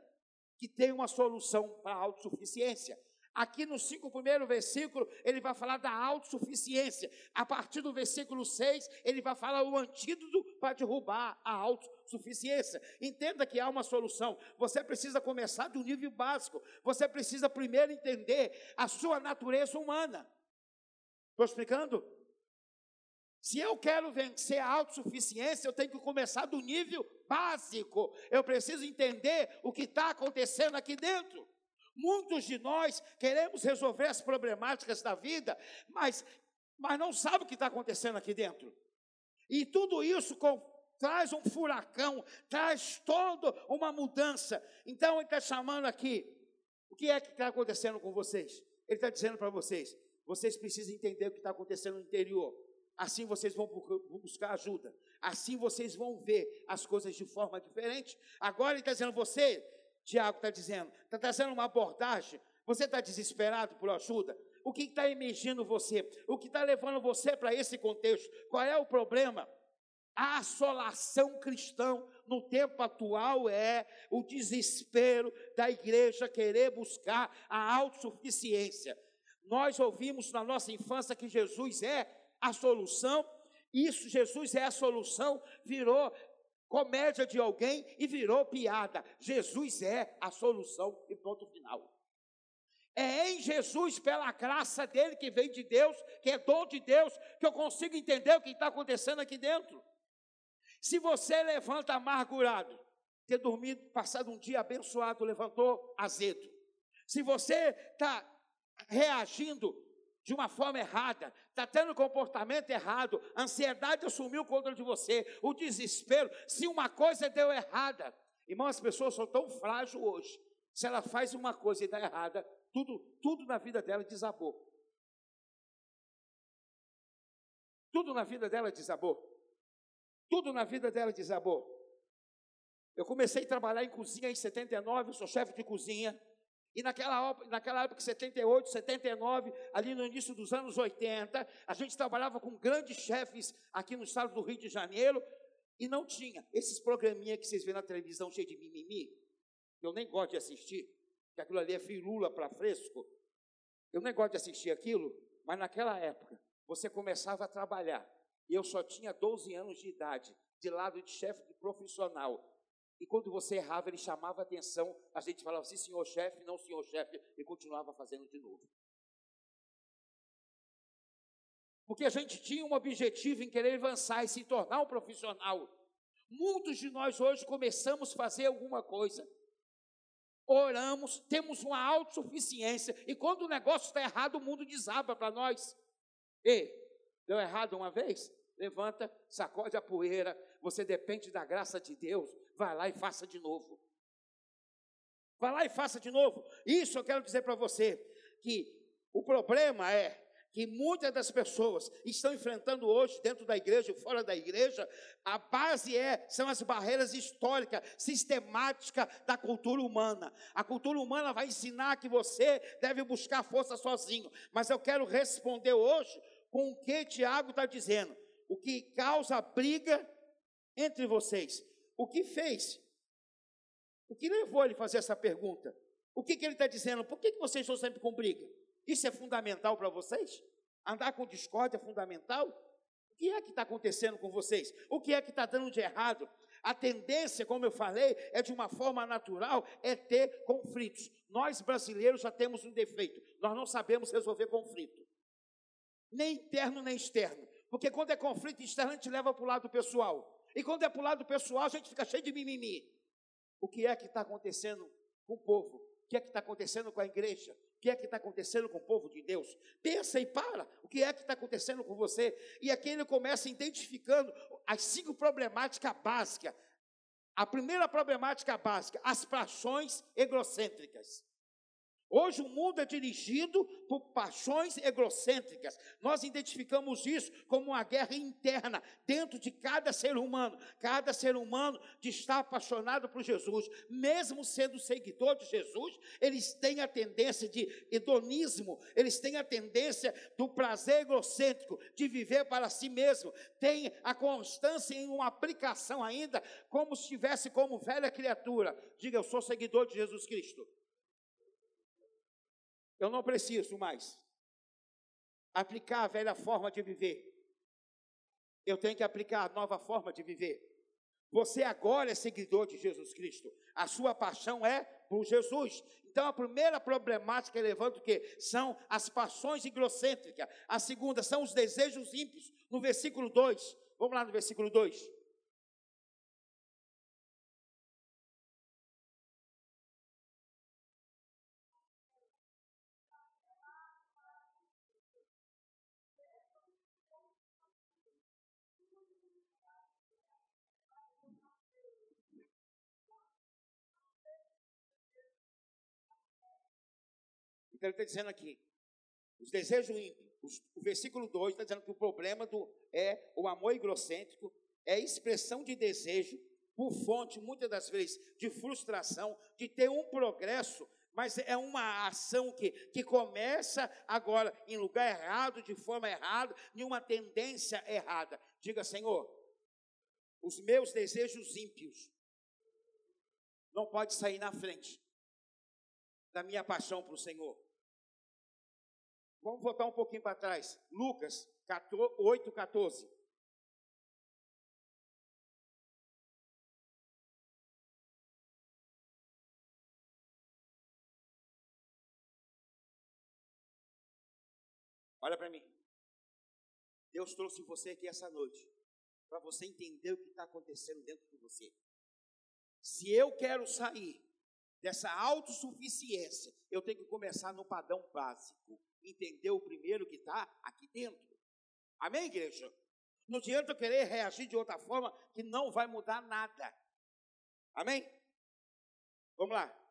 que tem uma solução para a autossuficiência. Aqui no cinco primeiro versículo, ele vai falar da autossuficiência. A partir do versículo 6, ele vai falar o antídoto para derrubar a autossuficiência. Entenda que há uma solução. Você precisa começar do nível básico. Você precisa primeiro entender a sua natureza humana. Estou explicando? Se eu quero vencer a autossuficiência, eu tenho que começar do nível básico. Eu preciso entender o que está acontecendo aqui dentro. Muitos de nós queremos resolver as problemáticas da vida, mas, mas não sabe o que está acontecendo aqui dentro. E tudo isso com, traz um furacão, traz toda uma mudança. Então ele está chamando aqui. O que é que está acontecendo com vocês? Ele está dizendo para vocês: vocês precisam entender o que está acontecendo no interior. Assim vocês vão buscar ajuda. Assim vocês vão ver as coisas de forma diferente. Agora ele está dizendo, você, Tiago está dizendo, está trazendo uma abordagem. Você está desesperado por ajuda? O que está emergindo você? O que está levando você para esse contexto? Qual é o problema? A assolação cristã no tempo atual é o desespero da igreja querer buscar a autossuficiência. Nós ouvimos na nossa infância que Jesus é a solução. Isso, Jesus é a solução, virou comédia de alguém e virou piada. Jesus é a solução e ponto final. É em Jesus, pela graça dele que vem de Deus, que é dom de Deus, que eu consigo entender o que está acontecendo aqui dentro. Se você levanta amargurado, ter dormido, passado um dia abençoado, levantou azedo. Se você está reagindo de uma forma errada, está tendo comportamento errado, a ansiedade assumiu o controle de você, o desespero, se uma coisa deu errada, irmão, as pessoas são tão frágeis hoje, se ela faz uma coisa e dá errada, tudo, tudo na vida dela desabou. Tudo na vida dela desabou. Tudo na vida dela desabou. Eu comecei a trabalhar em cozinha em 79, eu sou chefe de cozinha. E naquela, naquela época, 78, 79, ali no início dos anos 80, a gente trabalhava com grandes chefes aqui no estado do Rio de Janeiro, e não tinha esses programinha que vocês vêem na televisão cheio de mimimi, eu nem gosto de assistir, que aquilo ali é firula para fresco. Eu nem gosto de assistir aquilo, mas naquela época, você começava a trabalhar, e eu só tinha 12 anos de idade, de lado de chefe de profissional. E quando você errava, ele chamava atenção, a gente falava assim, senhor chefe, não senhor chefe, e continuava fazendo de novo. Porque a gente tinha um objetivo em querer avançar e se tornar um profissional. Muitos de nós hoje começamos a fazer alguma coisa, oramos, temos uma autossuficiência, e quando o negócio está errado, o mundo desaba para nós. E deu errado uma vez? Levanta, sacode a poeira, você depende da graça de Deus, vai lá e faça de novo. Vai lá e faça de novo. Isso eu quero dizer para você, que o problema é que muitas das pessoas estão enfrentando hoje dentro da igreja e fora da igreja, a base é são as barreiras históricas, sistemáticas da cultura humana. A cultura humana vai ensinar que você deve buscar força sozinho, mas eu quero responder hoje com o que Tiago está dizendo. O que causa briga entre vocês o que fez? O que levou ele a fazer essa pergunta? O que, que ele está dizendo? Por que, que vocês estão sempre com briga? Isso é fundamental para vocês? Andar com discórdia é fundamental? O que é que está acontecendo com vocês? O que é que está dando de errado? A tendência, como eu falei, é de uma forma natural, é ter conflitos. Nós brasileiros já temos um defeito, nós não sabemos resolver conflito. Nem interno, nem externo. Porque quando é conflito externo, a gente leva para o lado pessoal. E quando é para o lado pessoal, a gente fica cheio de mimimi. O que é que está acontecendo com o povo? O que é que está acontecendo com a igreja? O que é que está acontecendo com o povo de Deus? Pensa e para. O que é que está acontecendo com você? E aqui ele começa identificando as cinco problemáticas básicas. A primeira problemática básica, as paixões egocêntricas. Hoje o mundo é dirigido por paixões egocêntricas. Nós identificamos isso como uma guerra interna dentro de cada ser humano. Cada ser humano está apaixonado por Jesus, mesmo sendo seguidor de Jesus, eles têm a tendência de hedonismo, eles têm a tendência do prazer egocêntrico, de viver para si mesmo. Tem a constância em uma aplicação ainda, como se estivesse como velha criatura. Diga, eu sou seguidor de Jesus Cristo. Eu não preciso mais aplicar a velha forma de viver. Eu tenho que aplicar a nova forma de viver. Você agora é seguidor de Jesus Cristo. A sua paixão é por Jesus. Então a primeira problemática levanta o quê? São as paixões egocêntricas. A segunda são os desejos ímpios. No versículo 2. Vamos lá no versículo 2. Então ele está dizendo aqui, os desejos ímpios, o versículo 2 está dizendo que o problema do, é o amor egocêntrico, é expressão de desejo por fonte, muitas das vezes, de frustração, de ter um progresso, mas é uma ação que, que começa agora em lugar errado, de forma errada, em uma tendência errada. Diga, Senhor, os meus desejos ímpios não pode sair na frente da minha paixão para o Senhor. Vamos voltar um pouquinho para trás. Lucas 8, 14. Olha para mim. Deus trouxe você aqui essa noite para você entender o que está acontecendo dentro de você. Se eu quero sair dessa autossuficiência, eu tenho que começar no padrão básico entender o primeiro que está aqui dentro. Amém, igreja? Não adianta eu querer reagir de outra forma que não vai mudar nada. Amém? Vamos lá.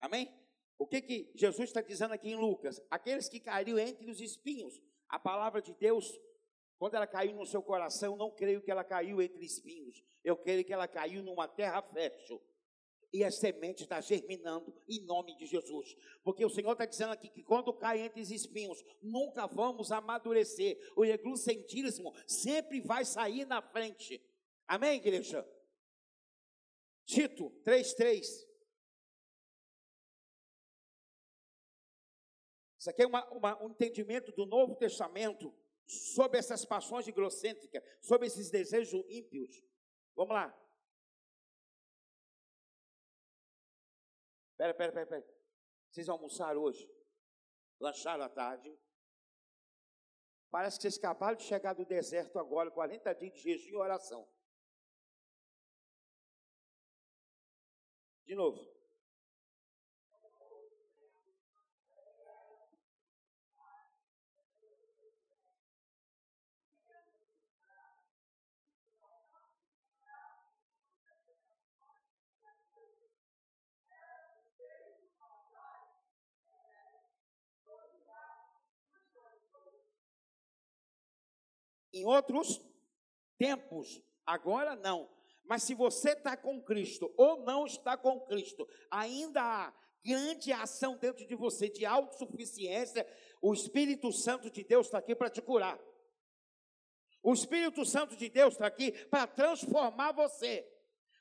Amém? O que, que Jesus está dizendo aqui em Lucas? Aqueles que caíram entre os espinhos. A palavra de Deus, quando ela caiu no seu coração, não creio que ela caiu entre espinhos. Eu creio que ela caiu numa terra fértil. E a semente está germinando em nome de Jesus. Porque o Senhor está dizendo aqui que quando cai entre os espinhos, nunca vamos amadurecer. O egocentrismo sempre vai sair na frente. Amém, igreja? Tito 3,3. Isso aqui é uma, uma, um entendimento do Novo Testamento sobre essas paixões egocêntricas, sobre esses desejos ímpios. Vamos lá. Pera, pera, pera, pera. Vocês almoçaram hoje? Lancharam à tarde? Parece que vocês acabaram de chegar do deserto agora, 40 dias de jejum e oração. De novo. Em outros tempos, agora não. Mas se você está com Cristo ou não está com Cristo, ainda há grande ação dentro de você de autossuficiência, o Espírito Santo de Deus está aqui para te curar. O Espírito Santo de Deus está aqui para transformar você.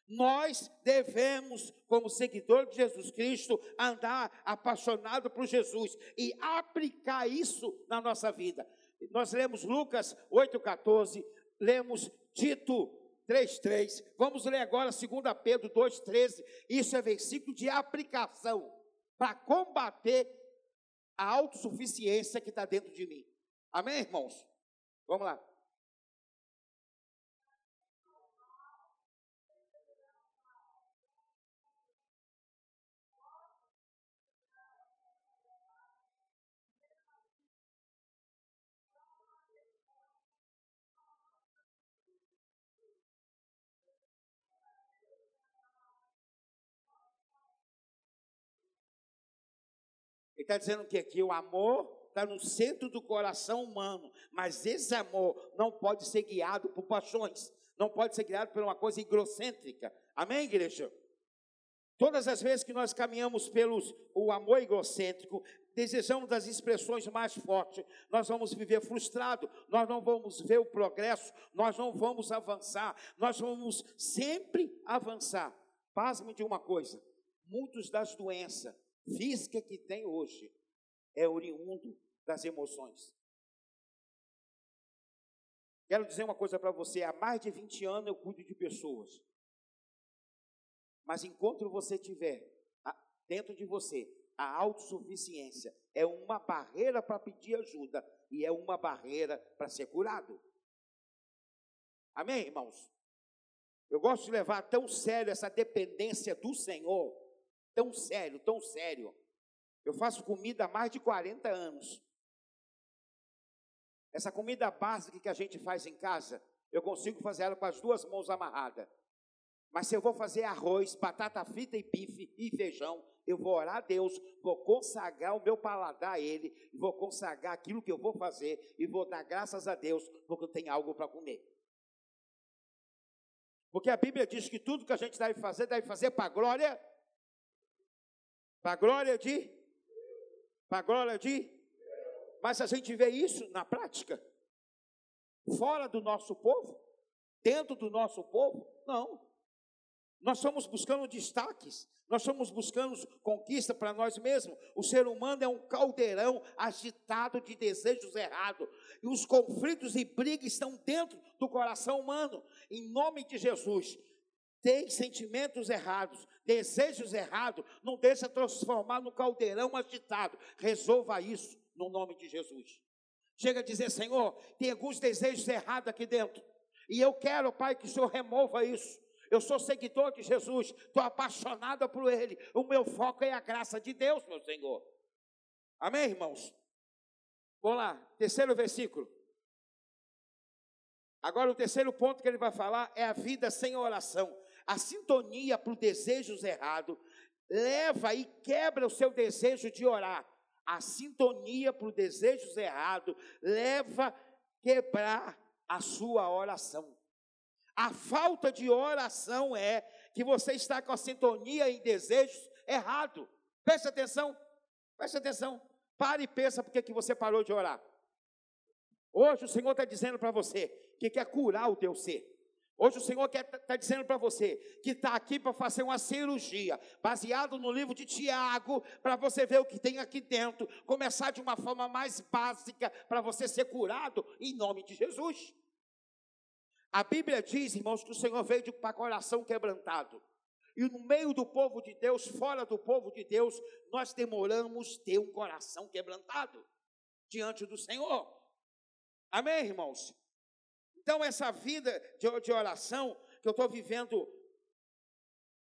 Nós devemos, como seguidor de Jesus Cristo, andar apaixonado por Jesus e aplicar isso na nossa vida. Nós lemos Lucas 8,14, lemos Tito 3,3. Vamos ler agora 2 Pedro 2,13. Isso é versículo de aplicação para combater a autossuficiência que está dentro de mim. Amém, irmãos? Vamos lá. Está dizendo que aqui o amor está no centro do coração humano, mas esse amor não pode ser guiado por paixões, não pode ser guiado por uma coisa egocêntrica. Amém, igreja? Todas as vezes que nós caminhamos pelo o amor egocêntrico, desejamos das expressões mais fortes, nós vamos viver frustrado, nós não vamos ver o progresso, nós não vamos avançar, nós vamos sempre avançar. Pasme de uma coisa: muitas das doenças físicas que tem hoje é oriundo das emoções. Quero dizer uma coisa para você: há mais de 20 anos eu cuido de pessoas. Mas enquanto você tiver dentro de você a autossuficiência, é uma barreira para pedir ajuda e é uma barreira para ser curado. Amém, irmãos? Eu gosto de levar tão sério essa dependência do Senhor, tão sério, tão sério. Eu faço comida há mais de 40 anos. Essa comida básica que a gente faz em casa, eu consigo fazer ela com as duas mãos amarradas. Mas se eu vou fazer arroz, batata frita e bife e feijão, eu vou orar a Deus, vou consagrar o meu paladar a Ele, vou consagrar aquilo que eu vou fazer e vou dar graças a Deus, porque eu tenho algo para comer. Porque a Bíblia diz que tudo que a gente deve fazer, deve fazer para a glória, para a glória de, para a glória de mas a gente vê isso na prática? Fora do nosso povo? Dentro do nosso povo? Não. Nós estamos buscando destaques, nós estamos buscando conquista para nós mesmos. O ser humano é um caldeirão agitado de desejos errados. E os conflitos e brigas estão dentro do coração humano. Em nome de Jesus, tem sentimentos errados, desejos errados, não deixa transformar no caldeirão agitado. Resolva isso no nome de Jesus. Chega a dizer, Senhor, tem alguns desejos errados aqui dentro. E eu quero, Pai, que o Senhor remova isso. Eu sou seguidor de Jesus, estou apaixonada por Ele. O meu foco é a graça de Deus, meu Senhor. Amém, irmãos? Vamos lá, terceiro versículo. Agora, o terceiro ponto que ele vai falar é a vida sem oração. A sintonia para os desejos errados leva e quebra o seu desejo de orar a sintonia para os desejos errados leva quebrar a sua oração. A falta de oração é que você está com a sintonia em desejos errado. Preste atenção, preste atenção. Pare e pensa porque que você parou de orar. Hoje o Senhor está dizendo para você que quer curar o teu ser. Hoje o Senhor está tá dizendo para você que está aqui para fazer uma cirurgia, baseado no livro de Tiago, para você ver o que tem aqui dentro, começar de uma forma mais básica, para você ser curado em nome de Jesus. A Bíblia diz, irmãos, que o Senhor veio para coração quebrantado. E no meio do povo de Deus, fora do povo de Deus, nós demoramos ter um coração quebrantado diante do Senhor. Amém, irmãos? Então, essa vida de, de oração que eu estou vivendo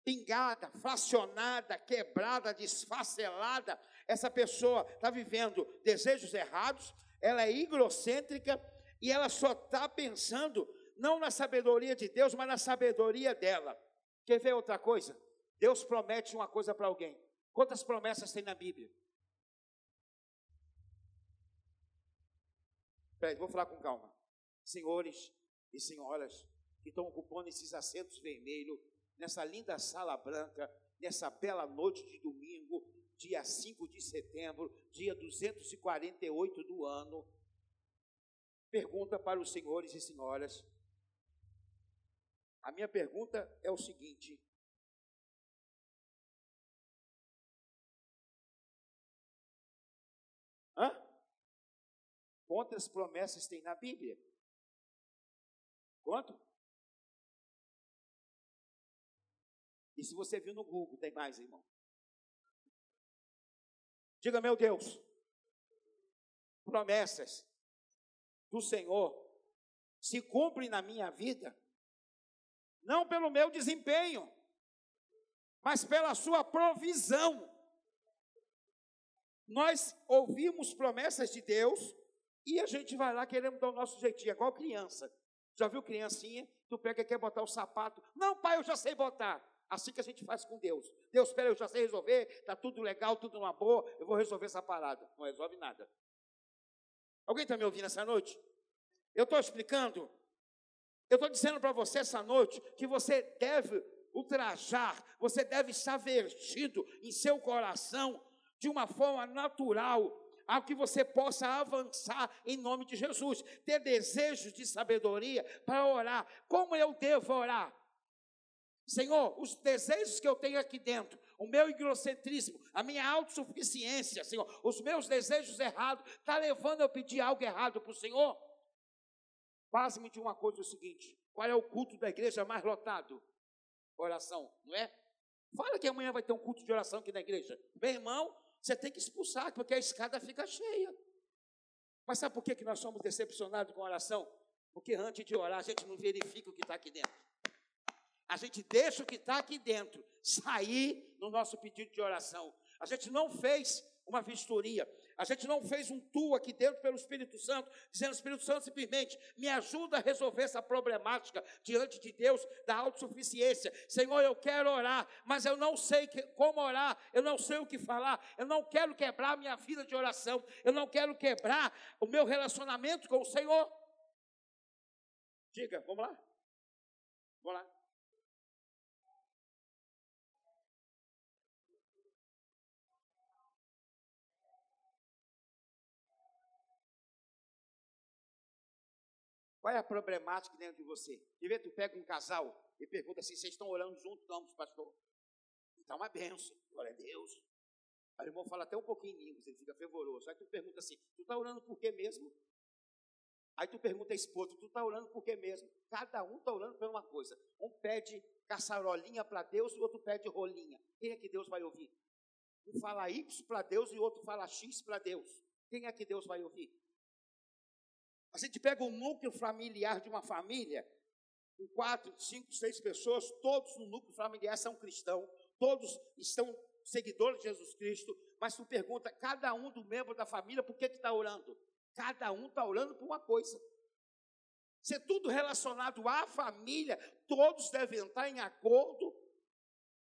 pingada, fracionada, quebrada, desfacelada, essa pessoa está vivendo desejos errados, ela é egocêntrica e ela só está pensando não na sabedoria de Deus, mas na sabedoria dela. Quer ver outra coisa? Deus promete uma coisa para alguém. Quantas promessas tem na Bíblia? Peraí, vou falar com calma senhores e senhoras que estão ocupando esses assentos vermelhos, nessa linda sala branca, nessa bela noite de domingo, dia 5 de setembro, dia 248 do ano. Pergunta para os senhores e senhoras. A minha pergunta é o seguinte: Hã? Quantas promessas tem na Bíblia? Quanto? E se você viu no Google, tem mais, irmão. Diga, meu Deus, promessas do Senhor se cumprem na minha vida, não pelo meu desempenho, mas pela sua provisão. Nós ouvimos promessas de Deus e a gente vai lá querendo dar o nosso jeitinho, igual criança. Já viu criancinha? Tu pega e quer botar o sapato. Não, pai, eu já sei botar. Assim que a gente faz com Deus. Deus, espera, eu já sei resolver, está tudo legal, tudo numa boa, eu vou resolver essa parada. Não resolve nada. Alguém está me ouvindo essa noite? Eu estou explicando. Eu estou dizendo para você essa noite que você deve ultrajar, você deve estar vestido em seu coração de uma forma natural, a que você possa avançar em nome de Jesus, ter desejos de sabedoria para orar. Como eu devo orar? Senhor, os desejos que eu tenho aqui dentro, o meu egocentrismo, a minha autossuficiência, Senhor, os meus desejos errados, está levando eu pedir algo errado para o Senhor? Passe-me de uma coisa: o seguinte: qual é o culto da igreja mais lotado? Oração, não é? Fala que amanhã vai ter um culto de oração aqui na igreja. Meu irmão, você tem que expulsar, porque a escada fica cheia. Mas sabe por que, que nós somos decepcionados com a oração? Porque antes de orar, a gente não verifica o que está aqui dentro. A gente deixa o que está aqui dentro sair no nosso pedido de oração. A gente não fez uma vistoria. A gente não fez um tu aqui dentro pelo Espírito Santo, dizendo, Espírito Santo, simplesmente me ajuda a resolver essa problemática diante de Deus da autossuficiência. Senhor, eu quero orar, mas eu não sei que, como orar, eu não sei o que falar, eu não quero quebrar a minha vida de oração, eu não quero quebrar o meu relacionamento com o Senhor. Diga, vamos lá? Vamos lá. Qual é a problemática dentro de você? De vez tu pega um casal e pergunta assim: vocês estão orando juntos? Vamos, pastor. Está uma benção, glória a Deus. Aí o irmão fala até um pouquinho em línguas, ele fica fervoroso. Aí tu pergunta assim: tu está orando por quê mesmo? Aí tu pergunta a esposa: tu está orando por quê mesmo? Cada um está orando por uma coisa. Um pede caçarolinha para Deus o outro pede rolinha. Quem é que Deus vai ouvir? Um fala Y para Deus e o outro fala X para Deus. Quem é que Deus vai ouvir? A gente pega o núcleo familiar de uma família, com quatro, cinco, seis pessoas, todos no núcleo familiar são cristãos, todos estão seguidores de Jesus Cristo, mas tu pergunta, cada um do membro da família, por que está orando? Cada um está orando por uma coisa. Se é tudo relacionado à família, todos devem estar em acordo,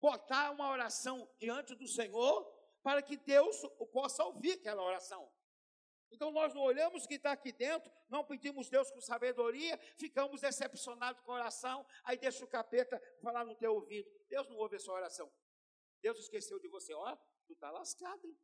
botar uma oração diante do Senhor, para que Deus possa ouvir aquela oração. Então nós não olhamos o que está aqui dentro, não pedimos Deus com sabedoria, ficamos decepcionados com a oração, aí deixa o capeta falar no teu ouvido. Deus não ouve a sua oração. Deus esqueceu de você, ó, tu está lascado. Hein?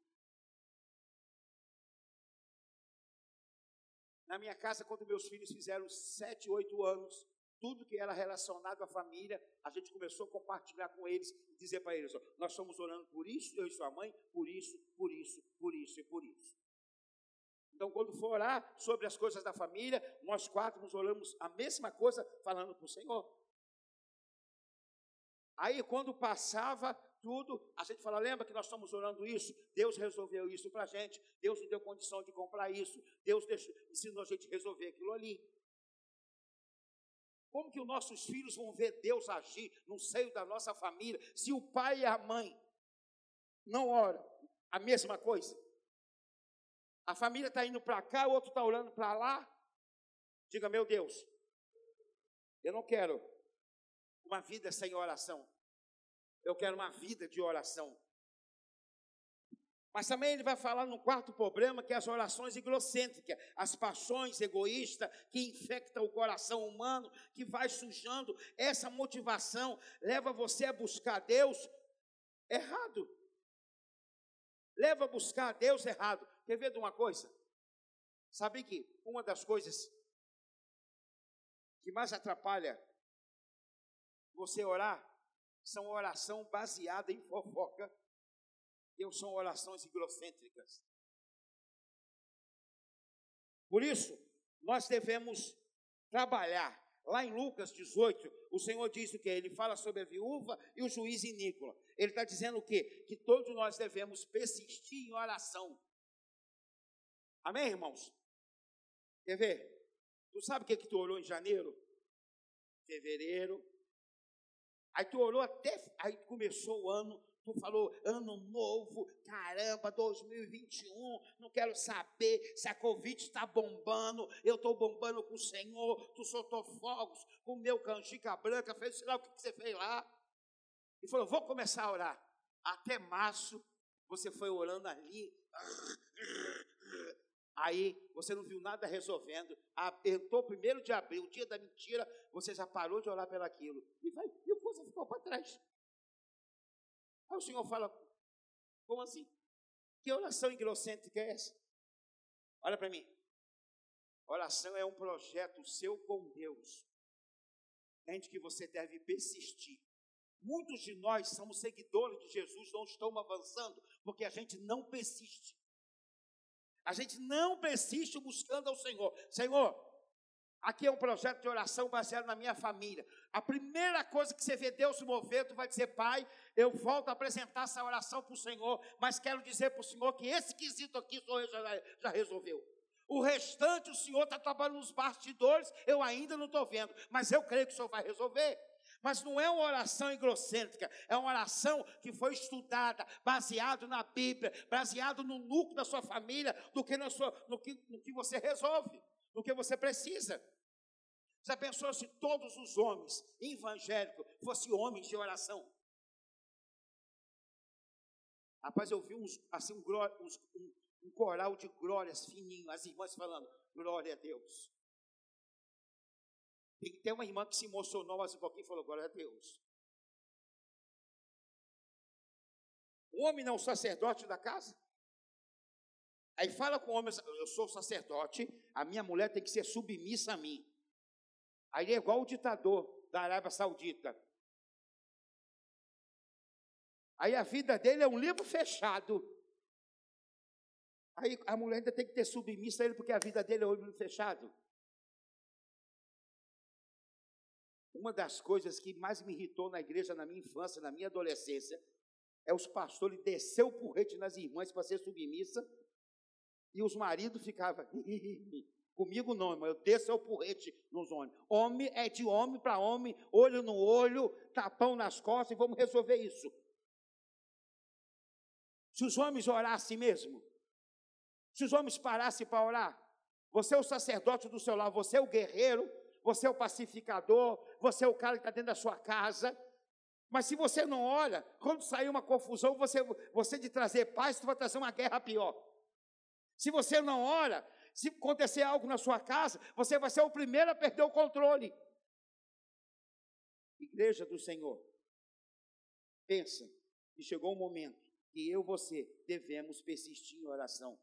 Na minha casa, quando meus filhos fizeram sete, oito anos, tudo que era relacionado à família, a gente começou a compartilhar com eles e dizer para eles: ó, nós estamos orando por isso, eu e sua mãe, por isso, por isso, por isso e por isso. Então, quando for orar sobre as coisas da família, nós quatro nos oramos a mesma coisa, falando para o Senhor. Aí, quando passava tudo, a gente fala: lembra que nós estamos orando isso? Deus resolveu isso para a gente, Deus nos deu condição de comprar isso, Deus deixou, ensinou a gente resolver aquilo ali. Como que os nossos filhos vão ver Deus agir no seio da nossa família, se o pai e a mãe não oram a mesma coisa? A família está indo para cá, o outro está orando para lá. Diga, meu Deus, eu não quero uma vida sem oração. Eu quero uma vida de oração. Mas também ele vai falar no quarto problema, que é as orações egocêntricas, as paixões egoístas que infectam o coração humano, que vai sujando. Essa motivação leva você a buscar Deus errado. Leva a buscar Deus errado. Quer ver de uma coisa? Sabe que uma das coisas que mais atrapalha você orar são oração baseada em fofoca e são orações egocêntricas. Por isso, nós devemos trabalhar. Lá em Lucas 18, o Senhor diz o que? Ele fala sobre a viúva e o juiz iníquo. Ele está dizendo o quê? Que todos nós devemos persistir em oração. Amém, irmãos? Quer ver? Tu sabe o que, que tu orou em janeiro? Fevereiro. Aí tu orou até. Aí começou o ano. Tu falou, ano novo, caramba, 2021, não quero saber se a Covid está bombando, eu estou bombando com o Senhor, tu soltou fogos com meu canjica branca, fez sei lá o que, que você fez lá. e falou: Vou começar a orar. Até março, você foi orando ali. Aí você não viu nada resolvendo. Entrou primeiro de abril, o dia da mentira, você já parou de orar pelaquilo. E vai, e você ficou para trás. Aí o Senhor fala: Como assim? Que oração engroscente é essa? Olha para mim. Oração é um projeto seu com Deus. Entende que você deve persistir. Muitos de nós somos seguidores de Jesus, não estamos avançando, porque a gente não persiste. A gente não persiste buscando ao Senhor. Senhor, aqui é um projeto de oração baseado na minha família. A primeira coisa que você vê Deus se mover, tu vai dizer, Pai, eu volto a apresentar essa oração para o Senhor, mas quero dizer para o Senhor que esse quesito aqui o Senhor já, já resolveu. O restante o Senhor está trabalhando nos bastidores, eu ainda não estou vendo, mas eu creio que o Senhor vai resolver. Mas não é uma oração egocêntrica, é uma oração que foi estudada, baseado na Bíblia, baseado no núcleo da sua família, do que, sua, no, que, no que você resolve, no que você precisa. Já pensou se todos os homens evangélicos fossem homens de oração? Rapaz, eu vi uns, assim, um, um, um coral de glórias fininho, as irmãs falando, glória a Deus. Tem, uma irmã que se emocionou mais um pouquinho e falou: Glória a Deus. O homem não é o sacerdote da casa? Aí fala com o homem: Eu sou sacerdote, a minha mulher tem que ser submissa a mim. Aí é igual o ditador da Arábia Saudita. Aí a vida dele é um livro fechado. Aí a mulher ainda tem que ter submissa a ele, porque a vida dele é um livro fechado. Uma das coisas que mais me irritou na igreja na minha infância, na minha adolescência, é os pastores descer o porrete nas irmãs para ser submissa, e os maridos ficavam, comigo não, irmão, eu desço o porrete nos homens. Homem é de homem para homem, olho no olho, tapão nas costas, e vamos resolver isso. Se os homens orassem mesmo, se os homens parassem para orar, você é o sacerdote do seu lar, você é o guerreiro, você é o pacificador, você é o cara que está dentro da sua casa. Mas se você não olha, quando sair uma confusão, você, você de trazer paz, você vai trazer uma guerra pior. Se você não ora, se acontecer algo na sua casa, você vai ser o primeiro a perder o controle. Igreja do Senhor, pensa que chegou um momento que eu e você devemos persistir em oração.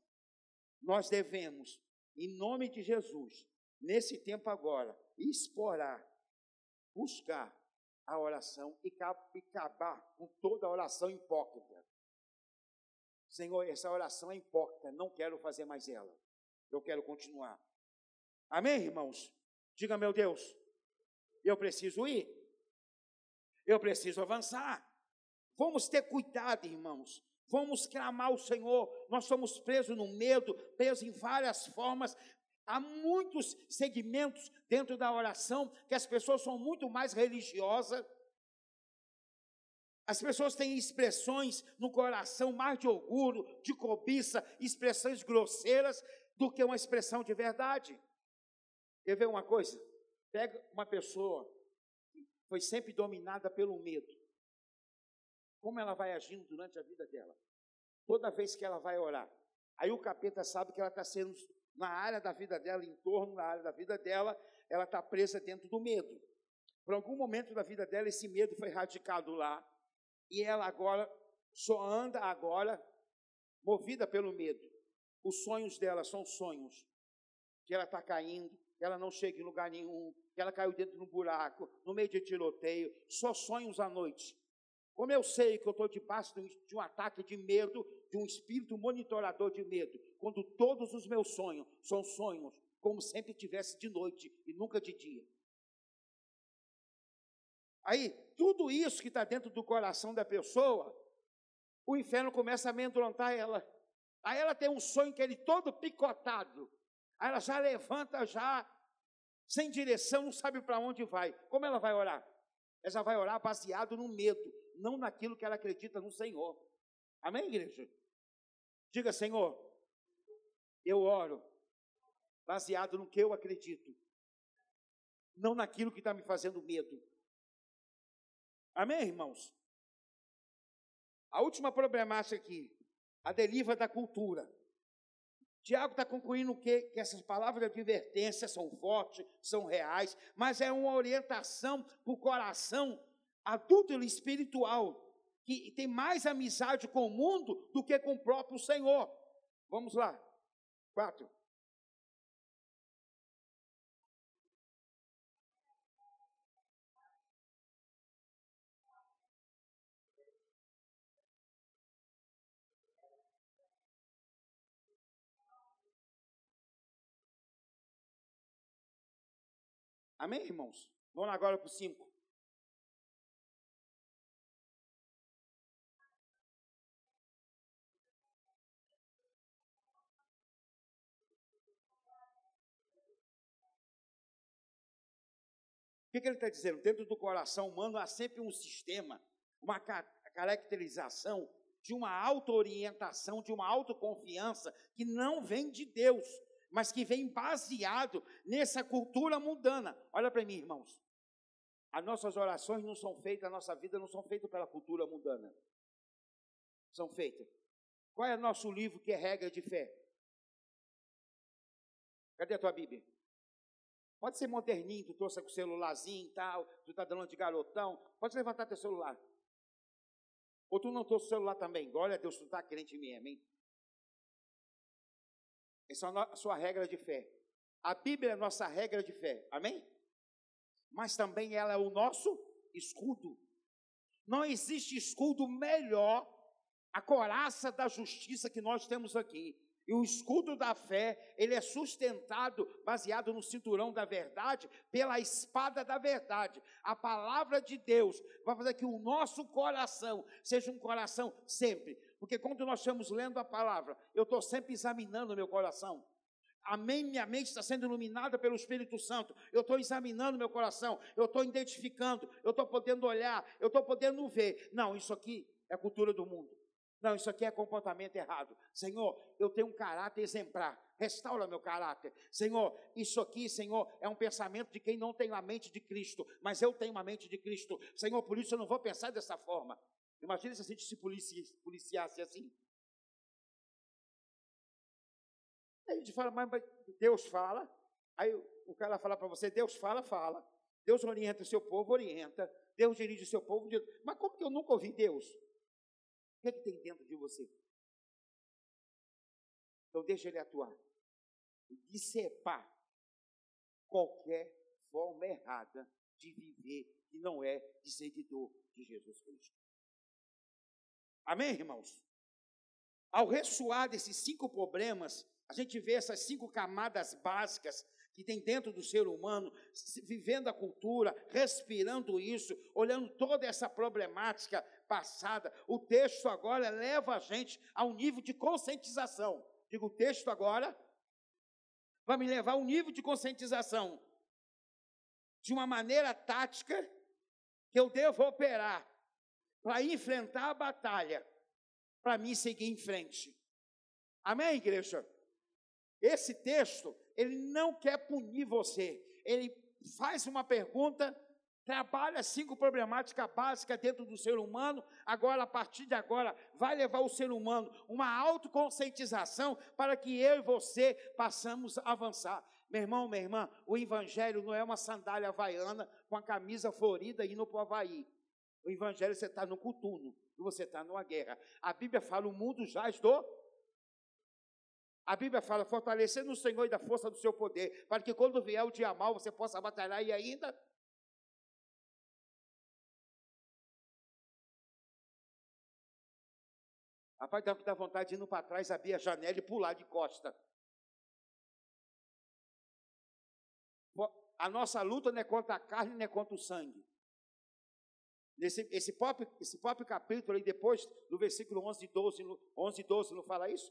Nós devemos, em nome de Jesus, nesse tempo agora, explorar, buscar a oração e acabar com toda a oração hipócrita. Senhor, essa oração é hipócrita, não quero fazer mais ela. Eu quero continuar. Amém, irmãos? Diga, meu Deus, eu preciso ir. Eu preciso avançar. Vamos ter cuidado, irmãos. Vamos clamar ao Senhor. Nós somos presos no medo, presos em várias formas, Há muitos segmentos dentro da oração que as pessoas são muito mais religiosas. As pessoas têm expressões no coração mais de orgulho, de cobiça, expressões grosseiras, do que uma expressão de verdade. Quer ver uma coisa? Pega uma pessoa que foi sempre dominada pelo medo. Como ela vai agindo durante a vida dela? Toda vez que ela vai orar. Aí o capeta sabe que ela está sendo na área da vida dela, em torno da área da vida dela, ela está presa dentro do medo. Por algum momento da vida dela, esse medo foi radicado lá, e ela agora só anda agora movida pelo medo. Os sonhos dela são sonhos que ela está caindo, que ela não chega em lugar nenhum, que ela caiu dentro de um buraco, no meio de tiroteio, só sonhos à noite. Como eu sei que eu estou debaixo de um ataque de medo, de um espírito monitorador de medo, quando todos os meus sonhos são sonhos como sempre tivesse de noite e nunca de dia. Aí, tudo isso que está dentro do coração da pessoa, o inferno começa a amedrontar ela. Aí ela tem um sonho que ele todo picotado. Aí ela já levanta já sem direção, não sabe para onde vai. Como ela vai orar? Ela já vai orar baseado no medo, não naquilo que ela acredita no Senhor. Amém, igreja? Diga, Senhor, eu oro baseado no que eu acredito, não naquilo que está me fazendo medo. Amém, irmãos? A última problemática aqui, a deriva da cultura. Tiago está concluindo que, que essas palavras de advertência são fortes, são reais, mas é uma orientação para o coração adulto e espiritual, que tem mais amizade com o mundo do que com o próprio Senhor. Vamos lá. Quatro. Amém, irmãos? Vamos agora para o 5. O que, que ele está dizendo? Dentro do coração humano há sempre um sistema, uma caracterização de uma auto-orientação, de uma autoconfiança que não vem de Deus, mas que vem baseado nessa cultura mundana. Olha para mim, irmãos. As nossas orações não são feitas, a nossa vida não são feitas pela cultura mundana. São feitas. Qual é o nosso livro que é regra de fé? Cadê a tua Bíblia? Pode ser moderninho, tu trouxe com o celularzinho e tal, tu está dando de garotão. Pode levantar teu celular. Ou tu não trouxe o celular também. Glória a Deus, tu está crente mim, amém? Essa é a sua regra de fé. A Bíblia é a nossa regra de fé. Amém? Mas também ela é o nosso escudo. Não existe escudo melhor, a coraça da justiça que nós temos aqui. E o escudo da fé, ele é sustentado, baseado no cinturão da verdade, pela espada da verdade. A palavra de Deus vai fazer que o nosso coração seja um coração sempre porque quando nós estamos lendo a palavra, eu estou sempre examinando o meu coração. Amém, minha mente está sendo iluminada pelo Espírito Santo. Eu estou examinando meu coração, eu estou identificando, eu estou podendo olhar, eu estou podendo ver. Não, isso aqui é cultura do mundo. Não, isso aqui é comportamento errado. Senhor, eu tenho um caráter exemplar. Restaura meu caráter. Senhor, isso aqui, Senhor, é um pensamento de quem não tem a mente de Cristo, mas eu tenho a mente de Cristo. Senhor, por isso eu não vou pensar dessa forma. Imagina se a gente se policiasse assim. Aí a gente fala, mas Deus fala. Aí o cara fala para você, Deus fala, fala. Deus orienta o seu povo, orienta. Deus dirige o seu povo. Mas como que eu nunca ouvi Deus? O que, é que tem dentro de você? Então deixa ele atuar. E discepar qualquer forma errada de viver que não é de seguidor de Jesus Cristo. Amém, irmãos? Ao ressoar desses cinco problemas, a gente vê essas cinco camadas básicas que tem dentro do ser humano, vivendo a cultura, respirando isso, olhando toda essa problemática passada. O texto agora leva a gente a um nível de conscientização. Digo, o texto agora vai me levar a um nível de conscientização de uma maneira tática que eu devo operar para enfrentar a batalha, para mim seguir em frente. Amém, igreja? Esse texto, ele não quer punir você, ele faz uma pergunta, trabalha cinco problemáticas básicas dentro do ser humano, agora, a partir de agora, vai levar o ser humano uma autoconscientização para que eu e você possamos avançar. Meu irmão, minha irmã, o evangelho não é uma sandália havaiana com a camisa florida indo para o Havaí. O evangelho você está no coturno, você está numa guerra. A Bíblia fala: o mundo jaz do. A Bíblia fala: fortalecer no Senhor e da força do seu poder, para que quando vier o dia mal você possa batalhar e ainda. Rapaz, dá vontade de ir para trás, abrir a janela e pular de costa. A nossa luta não é contra a carne, nem é contra o sangue. Nesse, esse, próprio, esse próprio capítulo aí, depois do versículo 11 e 12, 11 e 12, não fala isso?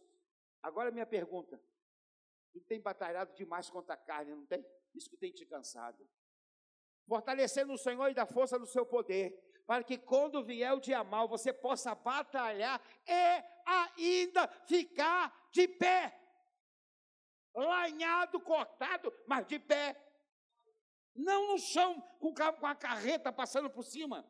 Agora minha pergunta, tu tem batalhado demais contra a carne, não tem? Isso que tem te cansado. Fortalecendo o Senhor e da força do seu poder, para que quando vier o dia mal, você possa batalhar e ainda ficar de pé. Lanhado, cortado, mas de pé. Não no chão, com a carreta passando por cima.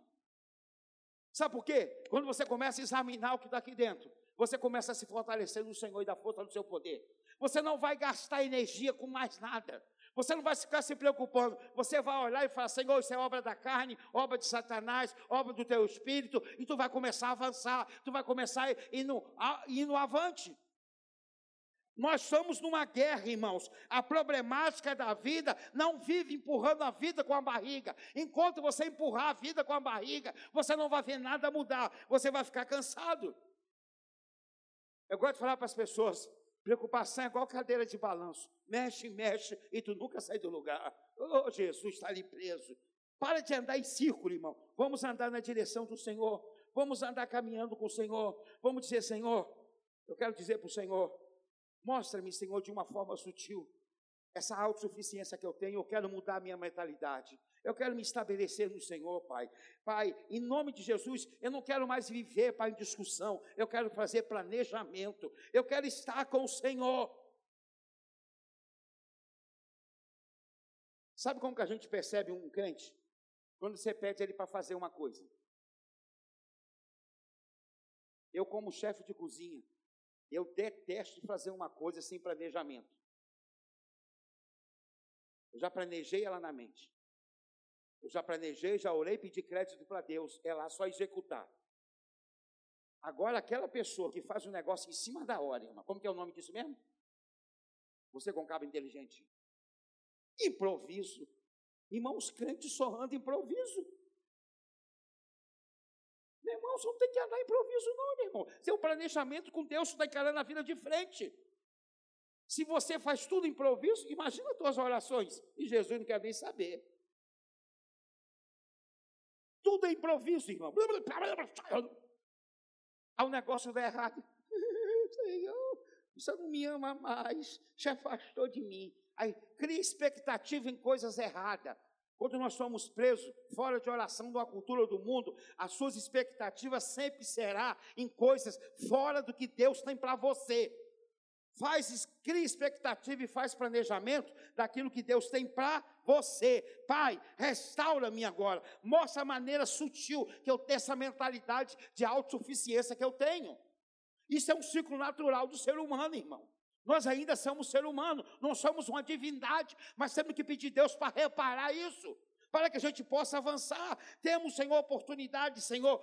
Sabe por quê? Quando você começa a examinar o que está aqui dentro, você começa a se fortalecer no Senhor e da força do seu poder. Você não vai gastar energia com mais nada. Você não vai ficar se preocupando. Você vai olhar e falar: Senhor, isso é obra da carne, obra de Satanás, obra do teu espírito, e tu vai começar a avançar, tu vai começar indo, indo avante. Nós estamos numa guerra, irmãos. A problemática da vida não vive empurrando a vida com a barriga. Enquanto você empurrar a vida com a barriga, você não vai ver nada mudar. Você vai ficar cansado. Eu gosto de falar para as pessoas: preocupação é igual cadeira de balanço. Mexe, mexe e tu nunca sai do lugar. Oh, Jesus está ali preso. Para de andar em círculo, irmão. Vamos andar na direção do Senhor. Vamos andar caminhando com o Senhor. Vamos dizer, Senhor, eu quero dizer para o Senhor, Mostra-me, Senhor, de uma forma sutil, essa autossuficiência que eu tenho. Eu quero mudar a minha mentalidade. Eu quero me estabelecer no Senhor, Pai. Pai, em nome de Jesus, eu não quero mais viver, Pai, em discussão. Eu quero fazer planejamento. Eu quero estar com o Senhor. Sabe como que a gente percebe um crente? Quando você pede ele para fazer uma coisa. Eu, como chefe de cozinha, eu detesto fazer uma coisa sem planejamento. Eu já planejei ela na mente. Eu já planejei, já orei, pedi crédito para Deus. É lá só executar. Agora, aquela pessoa que faz um negócio em cima da hora, irmão, como que é o nome disso mesmo? Você com cabo inteligente. Improviso. Irmão, os crentes só andam improviso. Meu irmão, você não tem que andar improviso, não, meu irmão. Seu planejamento com Deus está encarando a vida de frente. Se você faz tudo improviso, imagina as tuas orações. E Jesus não quer nem saber. Tudo é improviso, irmão. Aí o negócio dá errado. [laughs] Senhor, você não me ama mais, se afastou de mim. Aí cria expectativa em coisas erradas. Quando nós somos presos fora de oração uma cultura do mundo, as suas expectativas sempre será em coisas fora do que Deus tem para você. Faz, cria expectativa e faz planejamento daquilo que Deus tem para você. Pai, restaura-me agora. Mostra a maneira sutil que eu tenho essa mentalidade de autossuficiência que eu tenho. Isso é um ciclo natural do ser humano, irmão. Nós ainda somos ser humano, não somos uma divindade, mas temos que pedir Deus para reparar isso, para que a gente possa avançar. Temos, Senhor, oportunidade, Senhor,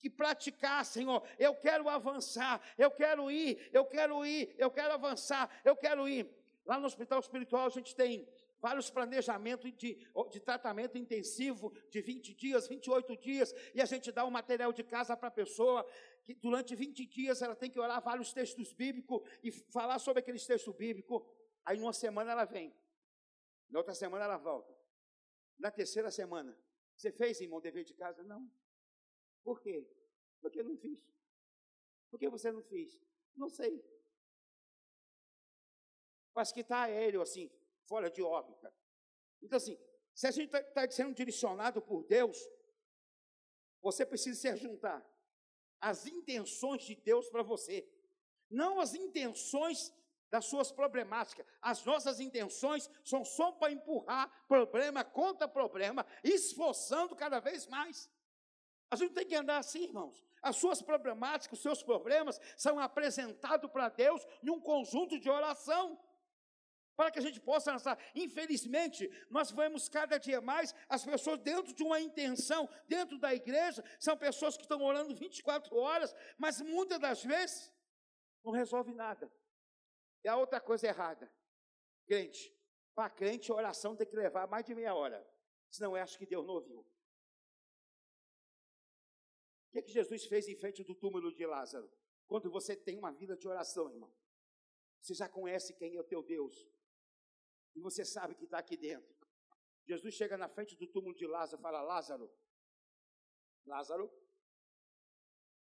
de praticar, Senhor. Eu quero avançar, eu quero ir, eu quero ir, eu quero avançar, eu quero ir. Lá no hospital espiritual a gente tem vários planejamentos de, de tratamento intensivo de 20 dias, 28 dias, e a gente dá o um material de casa para a pessoa, que durante 20 dias ela tem que orar vários textos bíblicos e falar sobre aqueles textos bíblicos. Aí numa semana ela vem, na outra semana ela volta. Na terceira semana, você fez, irmão, dever de casa? Não. Por quê? Porque eu não fiz. Por que você não fez? Não sei. Mas que está aéreo assim, fora de órbita. Então, assim, se a gente está tá sendo direcionado por Deus, você precisa se juntar as intenções de Deus para você, não as intenções das suas problemáticas. As nossas intenções são só para empurrar problema contra problema, esforçando cada vez mais. A gente tem que andar assim, irmãos. As suas problemáticas, os seus problemas são apresentados para Deus num conjunto de oração para que a gente possa lançar. Infelizmente, nós vemos cada dia mais as pessoas dentro de uma intenção, dentro da igreja, são pessoas que estão orando 24 horas, mas muitas das vezes não resolve nada. E a outra coisa errada, crente, para crente a oração tem que levar mais de meia hora, senão eu acho que Deus não ouviu. O que, é que Jesus fez em frente do túmulo de Lázaro? Quando você tem uma vida de oração, irmão, você já conhece quem é o teu Deus, e você sabe que está aqui dentro. Jesus chega na frente do túmulo de Lázaro e fala: Lázaro, Lázaro.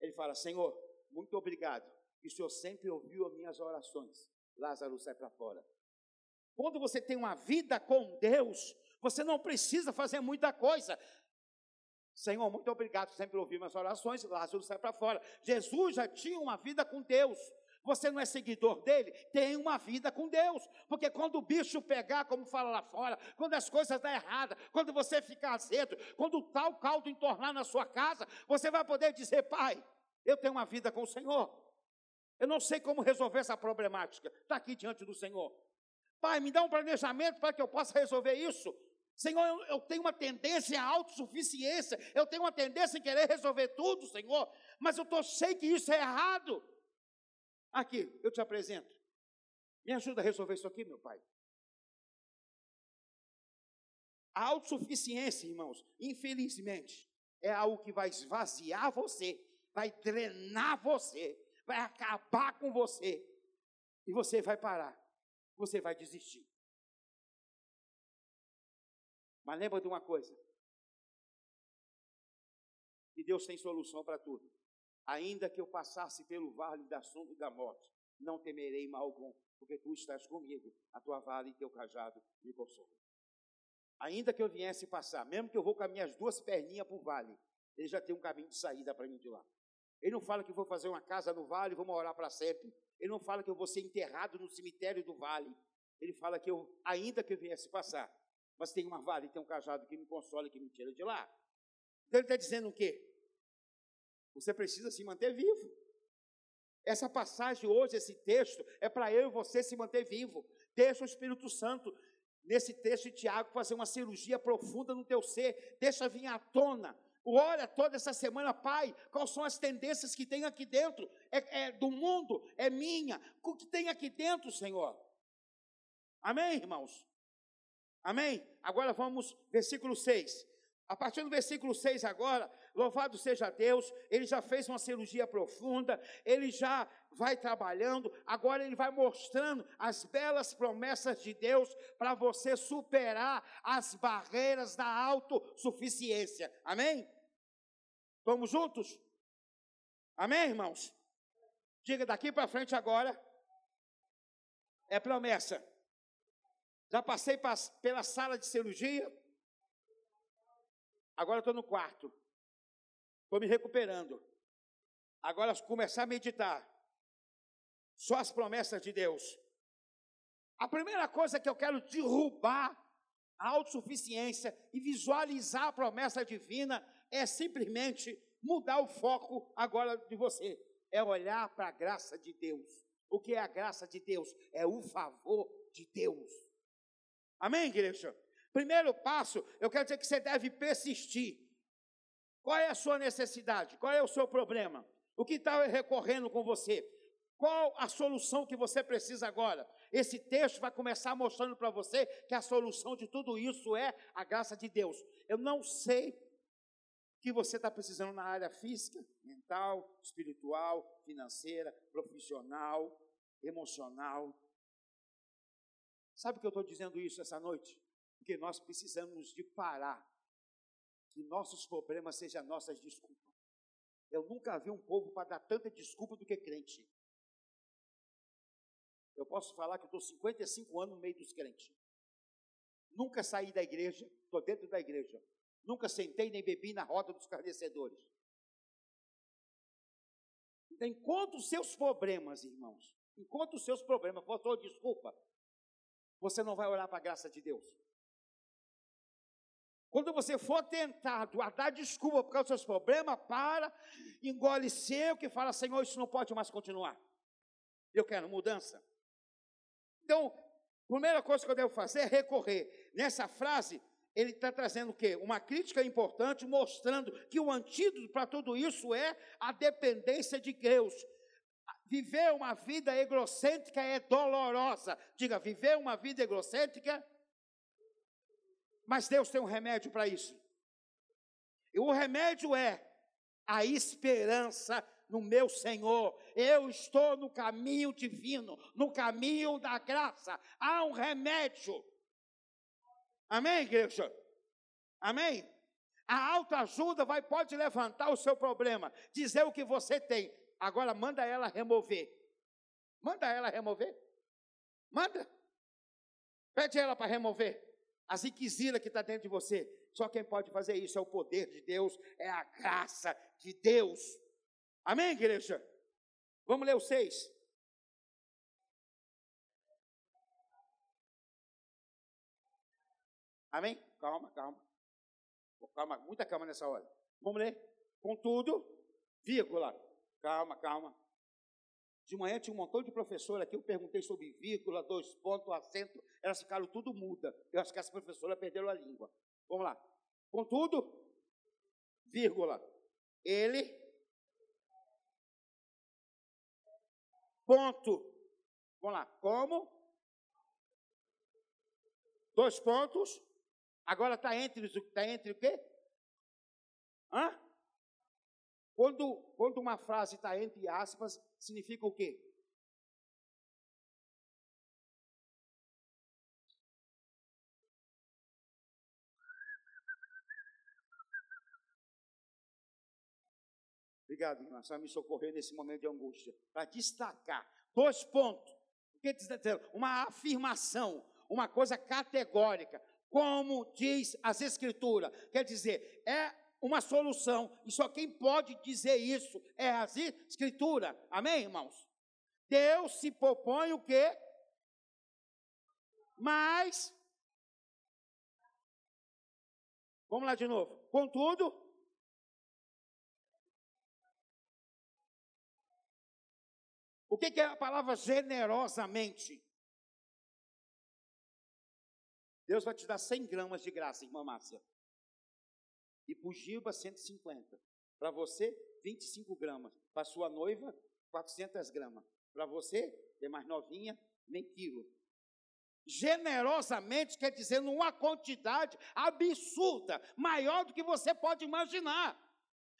Ele fala: Senhor, muito obrigado. E o Senhor sempre ouviu as minhas orações. Lázaro sai para fora. Quando você tem uma vida com Deus, você não precisa fazer muita coisa. Senhor, muito obrigado, sempre ouviu minhas orações. Lázaro sai para fora. Jesus já tinha uma vida com Deus. você não é seguidor dele, tem uma vida com Deus. Porque quando o bicho pegar, como fala lá fora, quando as coisas dão errada, quando você ficar azedo, quando tal caldo entornar na sua casa, você vai poder dizer, pai, eu tenho uma vida com o Senhor. Eu não sei como resolver essa problemática. Está aqui diante do Senhor. Pai, me dá um planejamento para que eu possa resolver isso. Senhor, eu, eu, tenho uma tendência à autossuficiência, eu tenho uma tendência em querer resolver tudo, Senhor, mas eu tô, sei que isso é errado. Aqui, eu te apresento. Me ajuda a resolver isso aqui, meu pai. A autossuficiência, irmãos, infelizmente, é algo que vai esvaziar você, vai drenar você, vai acabar com você, e você vai parar, você vai desistir. Mas lembra de uma coisa: que Deus tem solução para tudo. Ainda que eu passasse pelo vale da sombra e da morte, não temerei mal algum, porque tu estás comigo, a tua vara e teu cajado me consolam. Ainda que eu viesse passar, mesmo que eu vou com as minhas duas perninhas para o vale, ele já tem um caminho de saída para mim de lá. Ele não fala que vou fazer uma casa no vale e vou morar para sempre. Ele não fala que eu vou ser enterrado no cemitério do vale. Ele fala que eu, ainda que eu viesse passar, mas tem uma vara e tem um cajado que me consola e que me tira de lá. Então ele está dizendo o quê? Você precisa se manter vivo. Essa passagem hoje, esse texto, é para eu e você se manter vivo. Deixa o Espírito Santo, nesse texto de Tiago, fazer uma cirurgia profunda no teu ser. Deixa vir à tona. Olha toda essa semana, Pai, quais são as tendências que tem aqui dentro? É, é do mundo, é minha. O que tem aqui dentro, Senhor? Amém, irmãos? Amém? Agora vamos, versículo 6. A partir do versículo 6 agora, louvado seja Deus, ele já fez uma cirurgia profunda, ele já vai trabalhando, agora ele vai mostrando as belas promessas de Deus para você superar as barreiras da autossuficiência. Amém? Vamos juntos? Amém, irmãos? Diga daqui para frente agora. É promessa. Já passei pela sala de cirurgia. Agora estou no quarto. Estou me recuperando. Agora começar a meditar. Só as promessas de Deus. A primeira coisa que eu quero derrubar a autossuficiência e visualizar a promessa divina é simplesmente mudar o foco agora de você. É olhar para a graça de Deus. O que é a graça de Deus? É o favor de Deus. Amém, igreja? Primeiro passo, eu quero dizer que você deve persistir. Qual é a sua necessidade? Qual é o seu problema? O que está recorrendo com você? Qual a solução que você precisa agora? Esse texto vai começar mostrando para você que a solução de tudo isso é a graça de Deus. Eu não sei que você está precisando na área física, mental, espiritual, financeira, profissional, emocional. Sabe que eu estou dizendo isso essa noite? Porque nós precisamos de parar que nossos problemas sejam nossas desculpas. Eu nunca vi um povo para dar tanta desculpa do que crente. Eu posso falar que eu estou 55 anos no meio dos crentes. Nunca saí da igreja, estou dentro da igreja. Nunca sentei nem bebi na roda dos carnecedores. Então, enquanto os seus problemas, irmãos, enquanto os seus problemas for desculpa, você não vai orar para a graça de Deus. Quando você for tentado a dar desculpa por causa dos seus problemas, para, engole seco e fala, Senhor, isso não pode mais continuar. Eu quero mudança. Então, primeira coisa que eu devo fazer é recorrer. Nessa frase, ele está trazendo o quê? Uma crítica importante, mostrando que o antídoto para tudo isso é a dependência de Deus. Viver uma vida egocêntrica é dolorosa. Diga, viver uma vida egocêntrica. Mas Deus tem um remédio para isso. E o remédio é a esperança no meu Senhor. Eu estou no caminho divino, no caminho da graça. Há um remédio. Amém, igreja? Amém? A autoajuda vai pode levantar o seu problema, dizer o que você tem, Agora manda ela remover. Manda ela remover. Manda. Pede ela para remover. As inquisilas que está dentro de você. Só quem pode fazer isso é o poder de Deus, é a graça de Deus. Amém, igreja? Vamos ler o 6. Amém? Calma, calma. Calma, muita calma nessa hora. Vamos ler? Contudo, vírgula. Calma, calma. De manhã tinha um montão de professor aqui, eu perguntei sobre vírgula, dois pontos, acento, elas ficaram tudo muda. Eu acho que as professoras perderam a língua. Vamos lá. Contudo, vírgula, ele, ponto. Vamos lá. Como? Dois pontos. Agora está entre, tá entre o quê? Hã? Quando, quando uma frase está entre aspas, significa o quê? Obrigado, irmã. Só me socorrer nesse momento de angústia. Para destacar. Dois pontos. O que dizer? Uma afirmação, uma coisa categórica. Como diz as Escrituras. Quer dizer, é uma solução. E só quem pode dizer isso é a Escritura. Amém, irmãos? Deus se propõe o quê? Mas. Vamos lá de novo. Contudo. O que, que é a palavra generosamente? Deus vai te dar 100 gramas de graça, irmã Márcia. E para o Giba, 150. Para você, 25 gramas. Para sua noiva, 400 gramas. Para você, que é mais novinha, nem quilo. Generosamente quer dizer numa quantidade absurda, maior do que você pode imaginar.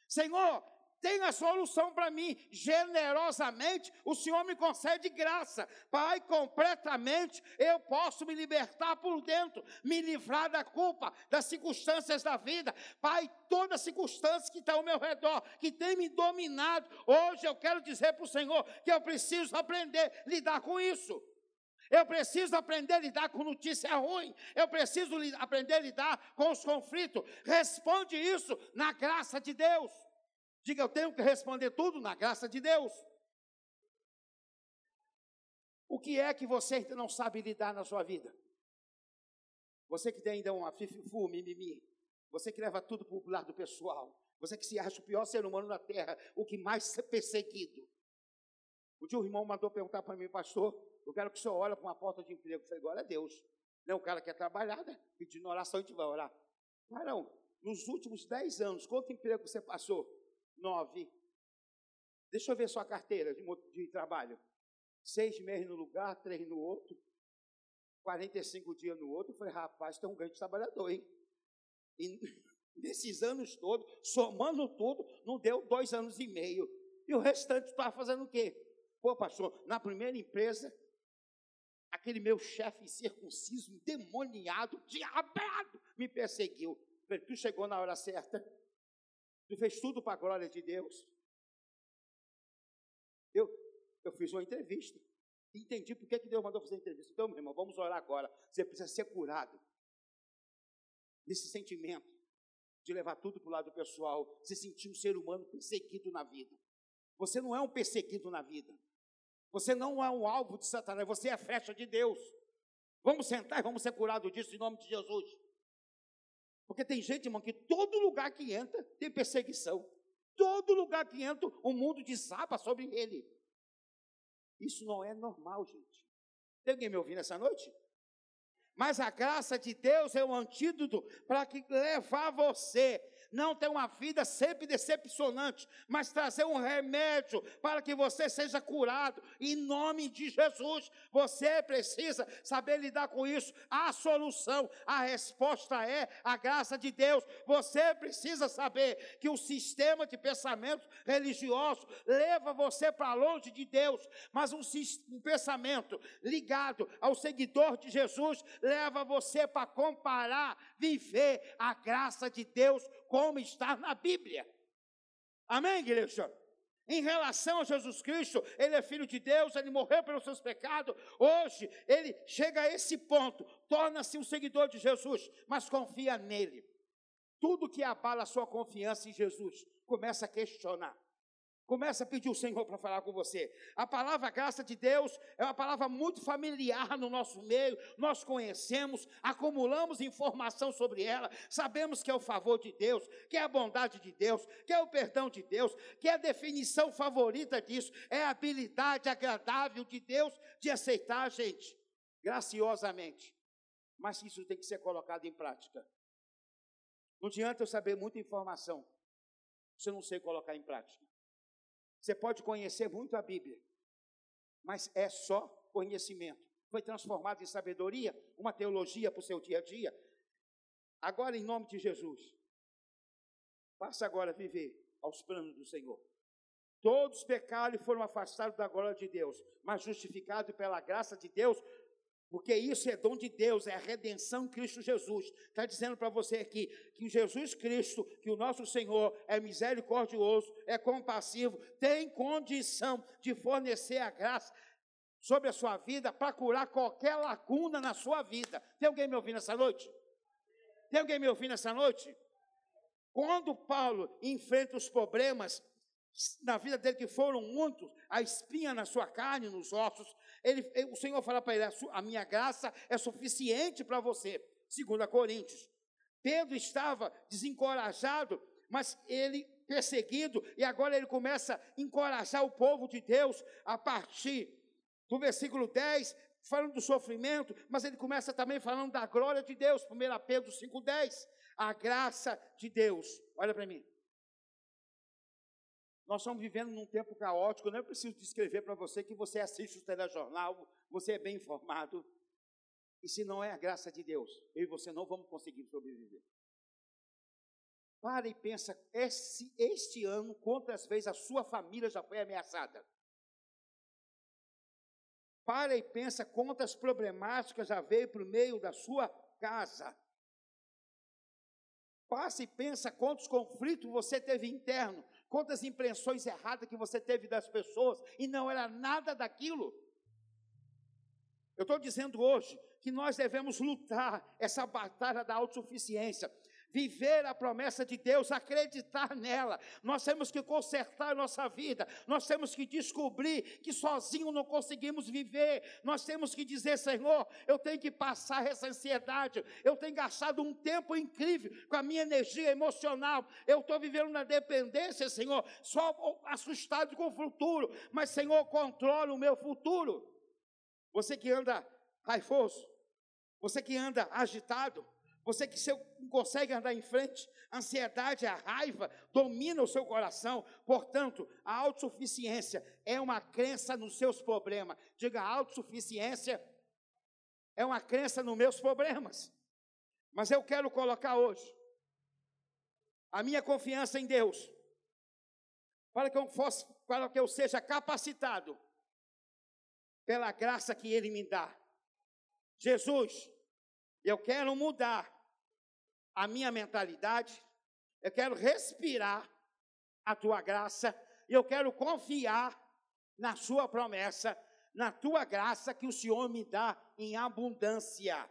Senhor, tem a solução para mim. Generosamente, o Senhor me concede graça. Pai, completamente, eu posso me libertar por dentro, me livrar da culpa, das circunstâncias da vida. Pai, toda circunstância que está ao meu redor, que tem me dominado, hoje eu quero dizer para o Senhor que eu preciso aprender a lidar com isso. Eu preciso aprender a lidar com notícia ruim. Eu preciso aprender a lidar com os conflitos. Responde isso na graça de Deus. Diga, eu tenho que responder tudo na graça de Deus. O que é que você ainda não sabe lidar na sua vida? Você que tem ainda uma fififu, mimimi. Você que leva tudo para o lado pessoal. Você que se acha o pior ser humano na terra, o que mais é perseguido. O dia o irmão mandou perguntar para mim, pastor, eu quero que o senhor olhe para uma porta de emprego. Eu falei, glória a Deus. Não, o cara quer trabalhar, né? Pedindo oração, a gente vai orar. Varão, nos últimos dez anos, quanto emprego você passou? Nove. Deixa eu ver sua carteira de, de trabalho. Seis meses no lugar, três no outro, 45 dias no outro. Eu falei, rapaz, tem um grande trabalhador, hein? E [laughs] nesses anos todos, somando tudo, não deu dois anos e meio. E o restante estava fazendo o quê? Pô, pastor, na primeira empresa, aquele meu chefe circunciso, endemoniado, diabado, me perseguiu. Tu chegou na hora certa. Tu fez tudo para a glória de Deus. Eu, eu fiz uma entrevista. Entendi por que, que Deus mandou fazer entrevista. Então, meu irmão, vamos orar agora. Você precisa ser curado desse sentimento de levar tudo para o lado pessoal, se sentir um ser humano perseguido na vida. Você não é um perseguido na vida. Você não é um alvo de Satanás, você é a flecha de Deus. Vamos sentar e vamos ser curados disso em nome de Jesus. Porque tem gente, irmão, que todo lugar que entra tem perseguição. Todo lugar que entra, o mundo desaba sobre ele. Isso não é normal, gente. Tem alguém me ouvindo essa noite? Mas a graça de Deus é o antídoto para que levar você não ter uma vida sempre decepcionante, mas trazer um remédio para que você seja curado, em nome de Jesus. Você precisa saber lidar com isso. A solução, a resposta é a graça de Deus. Você precisa saber que o sistema de pensamento religioso leva você para longe de Deus, mas um, um pensamento ligado ao seguidor de Jesus leva você para comparar, viver a graça de Deus como está na Bíblia. Amém, igreja? Em relação a Jesus Cristo, Ele é filho de Deus, Ele morreu pelos seus pecados. Hoje, Ele chega a esse ponto, torna-se um seguidor de Jesus, mas confia nele. Tudo que abala a sua confiança em Jesus, começa a questionar. Começa a pedir o Senhor para falar com você. A palavra graça de Deus é uma palavra muito familiar no nosso meio. Nós conhecemos, acumulamos informação sobre ela, sabemos que é o favor de Deus, que é a bondade de Deus, que é o perdão de Deus, que é a definição favorita disso, é a habilidade agradável de Deus de aceitar a gente graciosamente. Mas isso tem que ser colocado em prática. Não adianta eu saber muita informação se eu não sei colocar em prática. Você pode conhecer muito a Bíblia, mas é só conhecimento. Foi transformado em sabedoria, uma teologia para o seu dia a dia. Agora, em nome de Jesus, passa agora a viver aos planos do Senhor. Todos pecaram e foram afastados da glória de Deus, mas justificados pela graça de Deus porque isso é dom de Deus, é a redenção em Cristo Jesus. Está dizendo para você aqui que Jesus Cristo, que o nosso Senhor é misericordioso, é compassivo, tem condição de fornecer a graça sobre a sua vida para curar qualquer lacuna na sua vida. Tem alguém me ouvindo essa noite? Tem alguém me ouvindo essa noite? Quando Paulo enfrenta os problemas na vida dele, que foram muitos, a espinha na sua carne, nos ossos, ele, o Senhor fala para ele: a minha graça é suficiente para você. 2 Coríntios. Pedro estava desencorajado, mas ele perseguido, e agora ele começa a encorajar o povo de Deus a partir do versículo 10, falando do sofrimento, mas ele começa também falando da glória de Deus, 1 Pedro 5,10. A graça de Deus, olha para mim, nós estamos vivendo num tempo caótico, não é preciso descrever para você que você assiste o telejornal, você é bem informado. E se não é a graça de Deus, eu e você não vamos conseguir sobreviver. Para e pensa, esse, este ano, quantas vezes a sua família já foi ameaçada? Para e pensa quantas problemáticas já veio para o meio da sua casa. Passa e pensa quantos conflitos você teve interno, quantas impressões erradas que você teve das pessoas e não era nada daquilo. Eu estou dizendo hoje que nós devemos lutar essa batalha da autossuficiência viver a promessa de Deus, acreditar nela. Nós temos que consertar a nossa vida, nós temos que descobrir que sozinho não conseguimos viver. Nós temos que dizer, Senhor, eu tenho que passar essa ansiedade. Eu tenho gastado um tempo incrível com a minha energia emocional. Eu estou vivendo na dependência, Senhor, só assustado com o futuro, mas Senhor, controla o meu futuro. Você que anda raifoso, você que anda agitado, você que não consegue andar em frente, a ansiedade, a raiva domina o seu coração. Portanto, a autossuficiência é uma crença nos seus problemas. Diga, a autossuficiência é uma crença nos meus problemas. Mas eu quero colocar hoje a minha confiança em Deus, para que eu fosse, para que eu seja capacitado pela graça que Ele me dá. Jesus, eu quero mudar a minha mentalidade, eu quero respirar a tua graça, e eu quero confiar na sua promessa, na tua graça que o Senhor me dá em abundância.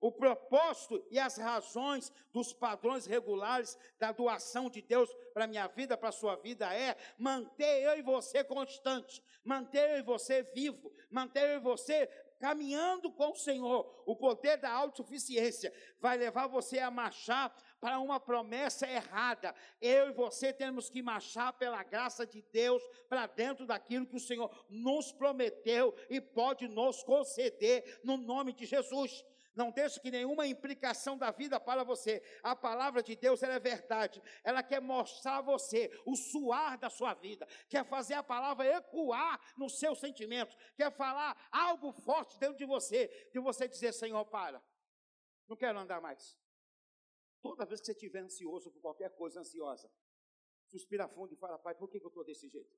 O propósito e as razões dos padrões regulares da doação de Deus para minha vida, para a sua vida, é manter eu e você constante, manter eu e você vivo, manter eu e você caminhando com o Senhor, o poder da autossuficiência vai levar você a marchar para uma promessa errada. Eu e você temos que marchar pela graça de Deus para dentro daquilo que o Senhor nos prometeu e pode nos conceder no nome de Jesus. Não deixe que nenhuma implicação da vida para você. A palavra de Deus é verdade. Ela quer mostrar a você o suar da sua vida. Quer fazer a palavra ecoar no seu sentimento. Quer falar algo forte dentro de você. De você dizer, Senhor, para. Não quero andar mais. Toda vez que você estiver ansioso por qualquer coisa ansiosa, suspira fundo e fala, Pai, por que, eu estou desse jeito?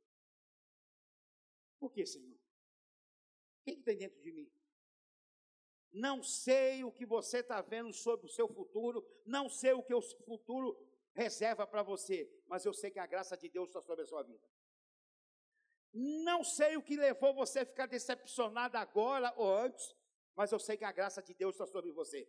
Por que, Senhor? O que, que tem dentro de mim? Não sei o que você está vendo sobre o seu futuro, não sei o que o futuro reserva para você, mas eu sei que a graça de Deus está sobre a sua vida. Não sei o que levou você a ficar decepcionado agora ou antes, mas eu sei que a graça de Deus está sobre você.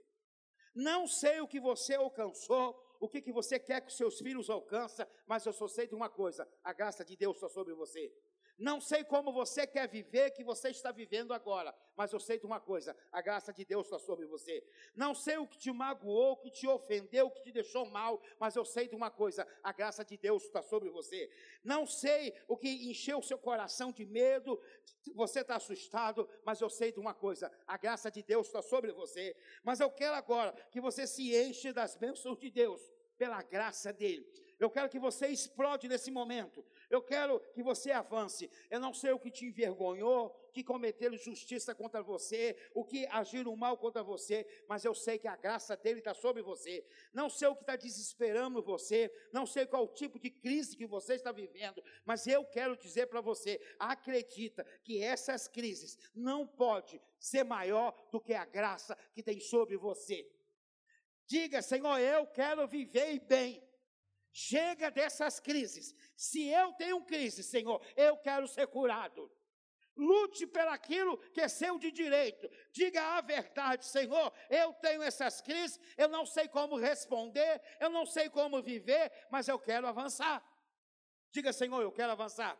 Não sei o que você alcançou o que, que você quer que os seus filhos alcançam, mas eu só sei de uma coisa: a graça de Deus está sobre você. Não sei como você quer viver que você está vivendo agora, mas eu sei de uma coisa: a graça de Deus está sobre você. Não sei o que te magoou, o que te ofendeu, o que te deixou mal, mas eu sei de uma coisa: a graça de Deus está sobre você. Não sei o que encheu o seu coração de medo, você está assustado, mas eu sei de uma coisa: a graça de Deus está sobre você. Mas eu quero agora que você se enche das bênçãos de Deus, pela graça dEle. Eu quero que você explode nesse momento. Eu quero que você avance. Eu não sei o que te envergonhou, que cometeram justiça contra você, o que agiram mal contra você, mas eu sei que a graça dele está sobre você. Não sei o que está desesperando você, não sei qual tipo de crise que você está vivendo, mas eu quero dizer para você: acredita que essas crises não pode ser maior do que a graça que tem sobre você. Diga, Senhor, eu quero viver bem. Chega dessas crises. Se eu tenho crise, Senhor, eu quero ser curado. Lute pelaquilo que é seu de direito. Diga a verdade, Senhor. Eu tenho essas crises, eu não sei como responder, eu não sei como viver, mas eu quero avançar. Diga, Senhor, eu quero avançar.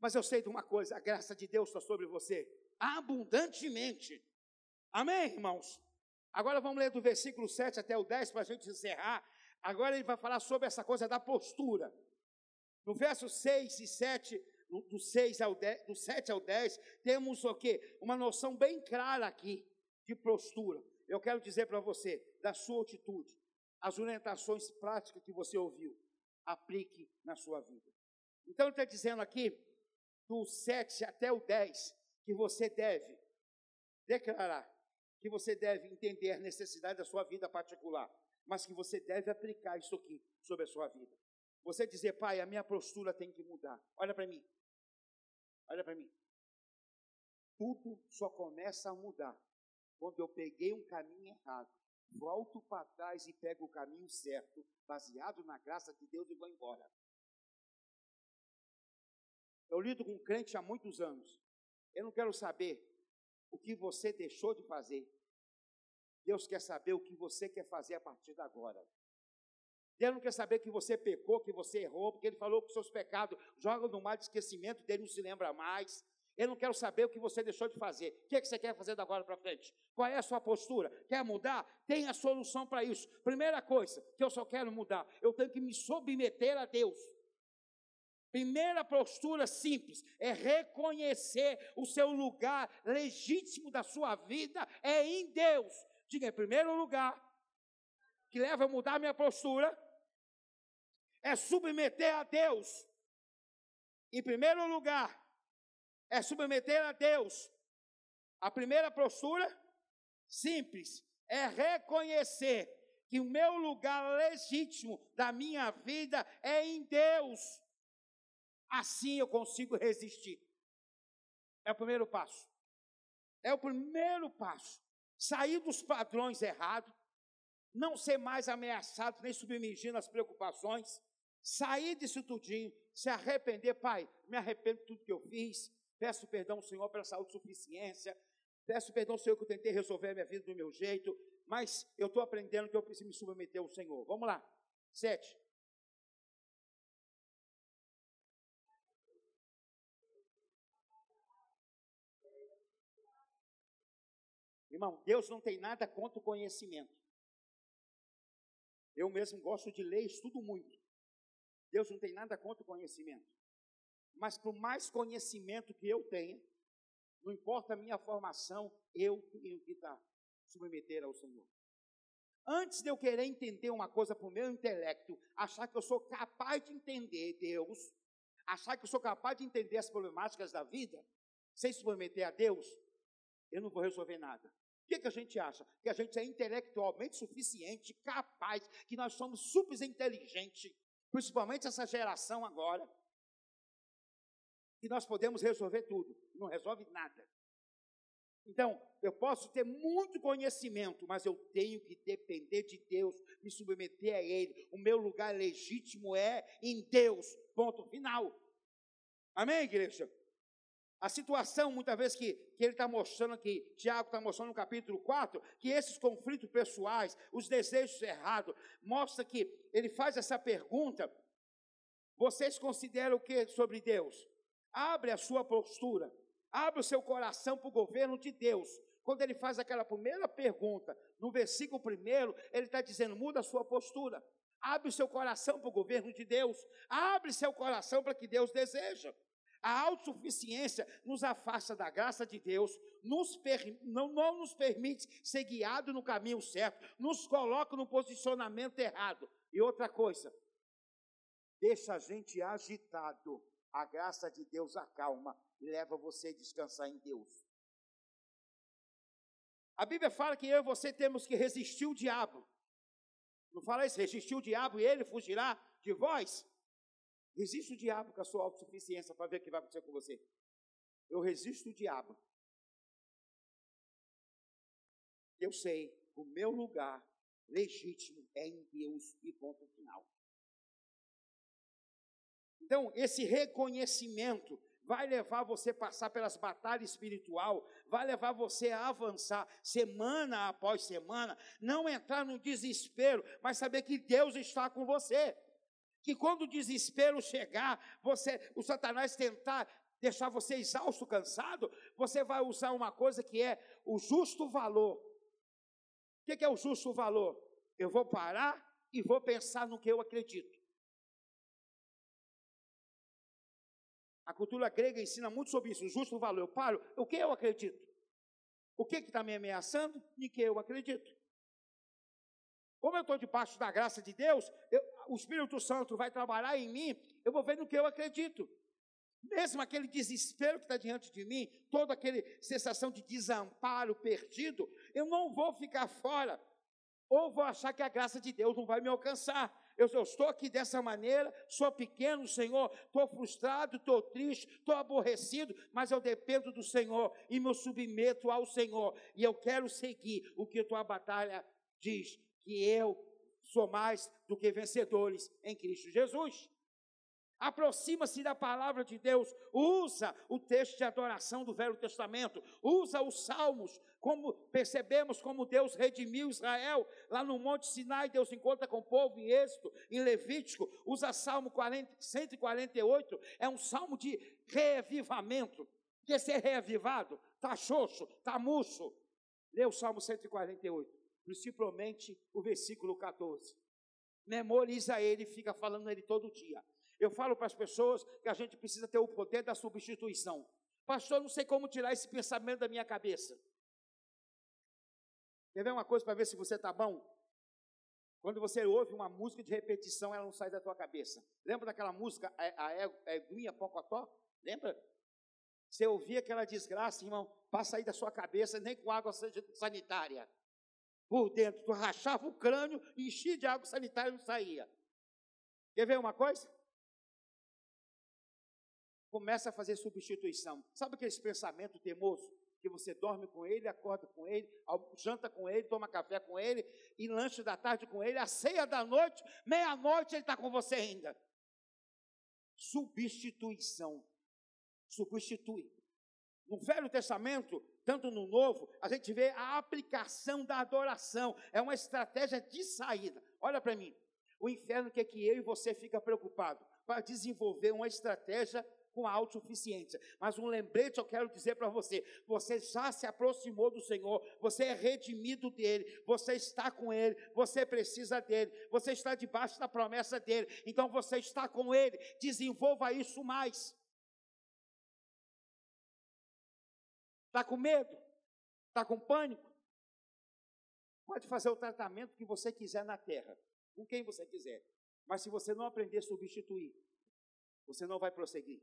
Mas eu sei de uma coisa: a graça de Deus está sobre você abundantemente. Amém, irmãos? Agora vamos ler do versículo 7 até o 10 para a gente encerrar. Agora ele vai falar sobre essa coisa da postura. No verso 6 e 7, do, 6 ao 10, do 7 ao 10, temos o quê? Uma noção bem clara aqui de postura. Eu quero dizer para você, da sua atitude, as orientações práticas que você ouviu, aplique na sua vida. Então ele está dizendo aqui, do 7 até o 10, que você deve declarar, que você deve entender a necessidade da sua vida particular mas que você deve aplicar isso aqui sobre a sua vida. Você dizer, pai, a minha postura tem que mudar. Olha para mim. Olha para mim. Tudo só começa a mudar quando eu peguei um caminho errado, volto para trás e pego o caminho certo, baseado na graça de Deus e vou embora. Eu lido com crente há muitos anos. Eu não quero saber o que você deixou de fazer. Deus quer saber o que você quer fazer a partir de agora. Deus não quer saber que você pecou, que você errou, porque Ele falou que seus pecados jogam no mar de esquecimento, dele não se lembra mais. Eu não quero saber o que você deixou de fazer. O que, é que você quer fazer da agora para frente? Qual é a sua postura? Quer mudar? Tem a solução para isso. Primeira coisa que eu só quero mudar, eu tenho que me submeter a Deus. Primeira postura simples é reconhecer o seu lugar legítimo da sua vida é em Deus. Diga, em primeiro lugar, que leva a mudar minha postura, é submeter a Deus. Em primeiro lugar, é submeter a Deus. A primeira postura, simples, é reconhecer que o meu lugar legítimo da minha vida é em Deus. Assim eu consigo resistir. É o primeiro passo. É o primeiro passo sair dos padrões errados, não ser mais ameaçado nem submergir nas preocupações, sair disso tudinho, se arrepender, Pai, me arrependo de tudo que eu fiz, peço perdão, Senhor, pela saúde suficiência, peço perdão, Senhor, que eu tentei resolver a minha vida do meu jeito, mas eu estou aprendendo que eu preciso me submeter ao Senhor. Vamos lá. Sete. Irmão, Deus não tem nada contra o conhecimento. Eu mesmo gosto de ler, estudo muito. Deus não tem nada contra o conhecimento. Mas por mais conhecimento que eu tenha, não importa a minha formação, eu tenho que estar submeter ao Senhor. Antes de eu querer entender uma coisa para o meu intelecto, achar que eu sou capaz de entender Deus, achar que eu sou capaz de entender as problemáticas da vida, sem submeter a Deus, eu não vou resolver nada. O que, que a gente acha? Que a gente é intelectualmente suficiente, capaz, que nós somos super inteligentes, principalmente essa geração agora, que nós podemos resolver tudo. Não resolve nada. Então, eu posso ter muito conhecimento, mas eu tenho que depender de Deus, me submeter a Ele. O meu lugar legítimo é em Deus. Ponto final. Amém, igreja? A situação, muitas vezes, que, que ele está mostrando aqui, Tiago está mostrando no capítulo 4, que esses conflitos pessoais, os desejos errados, mostra que ele faz essa pergunta: vocês consideram o que sobre Deus? Abre a sua postura, abre o seu coração para o governo de Deus. Quando ele faz aquela primeira pergunta, no versículo primeiro, ele está dizendo: muda a sua postura, abre o seu coração para o governo de Deus, abre seu coração para que Deus deseja. A autossuficiência nos afasta da graça de Deus, nos per, não, não nos permite ser guiado no caminho certo, nos coloca no posicionamento errado. E outra coisa, deixa a gente agitado. A graça de Deus acalma e leva você a descansar em Deus. A Bíblia fala que eu e você temos que resistir o diabo. Não fala isso? Resistir o diabo e ele fugirá de vós? Resiste o diabo com a sua autossuficiência para ver o que vai acontecer com você. Eu resisto o diabo. Eu sei, o meu lugar legítimo é em Deus e ponto final. Então, esse reconhecimento vai levar você a passar pelas batalhas espiritual, vai levar você a avançar semana após semana, não entrar no desespero, mas saber que Deus está com você que quando o desespero chegar, você, o Satanás tentar deixar você exausto, cansado, você vai usar uma coisa que é o justo valor. O que é o justo valor? Eu vou parar e vou pensar no que eu acredito. A cultura grega ensina muito sobre isso, o justo valor. Eu paro, o que eu acredito? O que está me ameaçando? Em que eu acredito. Como eu estou debaixo da graça de Deus, eu, o Espírito Santo vai trabalhar em mim, eu vou ver no que eu acredito. Mesmo aquele desespero que está diante de mim, toda aquela sensação de desamparo, perdido, eu não vou ficar fora, ou vou achar que a graça de Deus não vai me alcançar. Eu, eu estou aqui dessa maneira, sou pequeno, Senhor, estou frustrado, estou triste, estou aborrecido, mas eu dependo do Senhor e me submeto ao Senhor, e eu quero seguir o que tua batalha diz que eu sou mais do que vencedores em Cristo Jesus. Aproxima-se da palavra de Deus, usa o texto de adoração do Velho Testamento, usa os salmos, como percebemos como Deus redimiu Israel, lá no Monte Sinai, Deus encontra com o povo em Êxodo, em Levítico, usa Salmo 40, 148, é um salmo de reavivamento. Quer ser reavivado? Está xoxo, está murcho. Lê o Salmo 148 principalmente o versículo 14. Memoriza ele fica falando ele todo dia. Eu falo para as pessoas que a gente precisa ter o poder da substituição. Pastor, não sei como tirar esse pensamento da minha cabeça. Quer ver uma coisa para ver se você está bom? Quando você ouve uma música de repetição, ela não sai da tua cabeça. Lembra daquela música, a Eguinha Pocotó? Lembra? Você ouvia aquela desgraça, irmão, passa aí da sua cabeça, nem com água sanitária por dentro. Tu rachava o crânio, enchia de água sanitária e não saía. Quer ver uma coisa? Começa a fazer substituição. Sabe aquele pensamento teimoso? Que você dorme com ele, acorda com ele, janta com ele, toma café com ele, e lanche da tarde com ele, a ceia da noite, meia-noite ele está com você ainda. Substituição. Substitui. No Velho Testamento, tanto no Novo, a gente vê a aplicação da adoração. É uma estratégia de saída. Olha para mim. O inferno quer que eu e você fica preocupado para desenvolver uma estratégia com a autossuficiência. Mas um lembrete eu quero dizer para você: você já se aproximou do Senhor, você é redimido dele, você está com ele, você precisa dele, você está debaixo da promessa dele, então você está com ele, desenvolva isso mais. Está com medo? Está com pânico? Pode fazer o tratamento que você quiser na terra, com quem você quiser. Mas se você não aprender a substituir, você não vai prosseguir.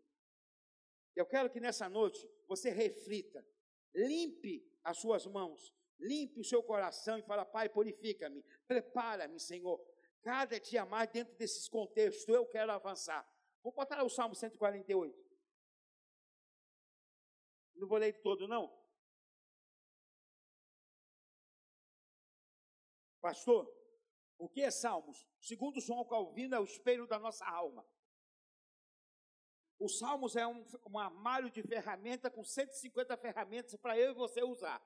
Eu quero que nessa noite você reflita, limpe as suas mãos, limpe o seu coração e fala: Pai, purifica-me, prepara-me, Senhor. Cada dia mais dentro desses contextos eu quero avançar. Vou botar o Salmo 148. Não vou ler todo, não. Pastor, o que é Salmos? Segundo João Calvino, é o espelho da nossa alma. O Salmos é um, um armário de ferramenta com 150 ferramentas para eu e você usar.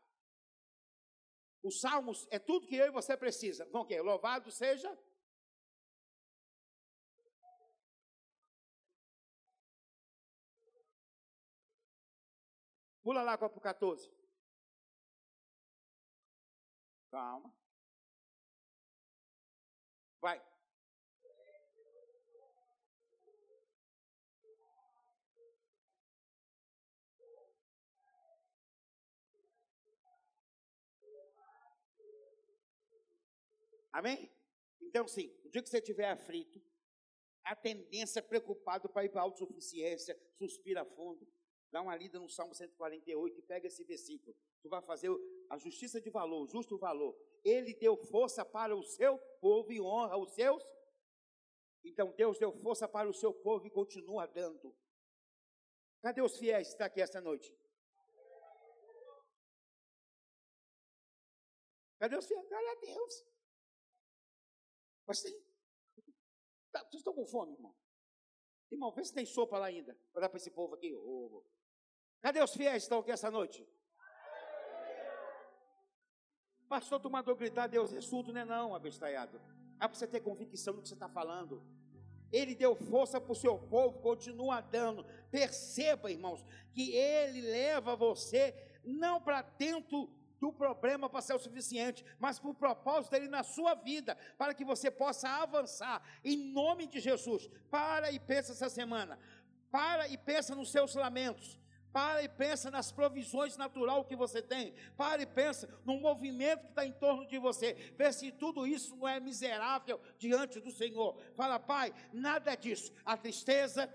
Os Salmos é tudo que eu e você precisa. Vão Louvado seja Pula lá para o 14. Calma. Vai. Amém? Então, sim, o dia que você estiver aflito, a tendência é preocupado para ir para a autossuficiência, suspira fundo, dá uma lida no Salmo 148 e pega esse versículo. Tu vai fazer a justiça de valor, o justo valor. Ele deu força para o seu povo e honra os seus. Então Deus deu força para o seu povo e continua dando. Cadê os fiéis que estão aqui esta noite? Cadê os fiéis? Glória a Deus. Mas tem. Tá, vocês estão com fome, irmão? Irmão, vê se tem sopa lá ainda. Dar para esse povo aqui. Oh. Cadê os fiéis que estão aqui essa noite? Pastor, tu mandou gritar, Deus ressurdo, não é não, abestalhado. É para você ter convicção do que você está falando. Ele deu força para o seu povo, continua dando. Perceba, irmãos, que ele leva você não para dentro do problema para ser o suficiente, mas para o propósito dele na sua vida, para que você possa avançar, em nome de Jesus. Para e pensa essa semana, para e pensa nos seus lamentos, para e pensa nas provisões natural que você tem. Para e pensa no movimento que está em torno de você. Vê se tudo isso não é miserável diante do Senhor. Fala, Pai, nada disso. A tristeza,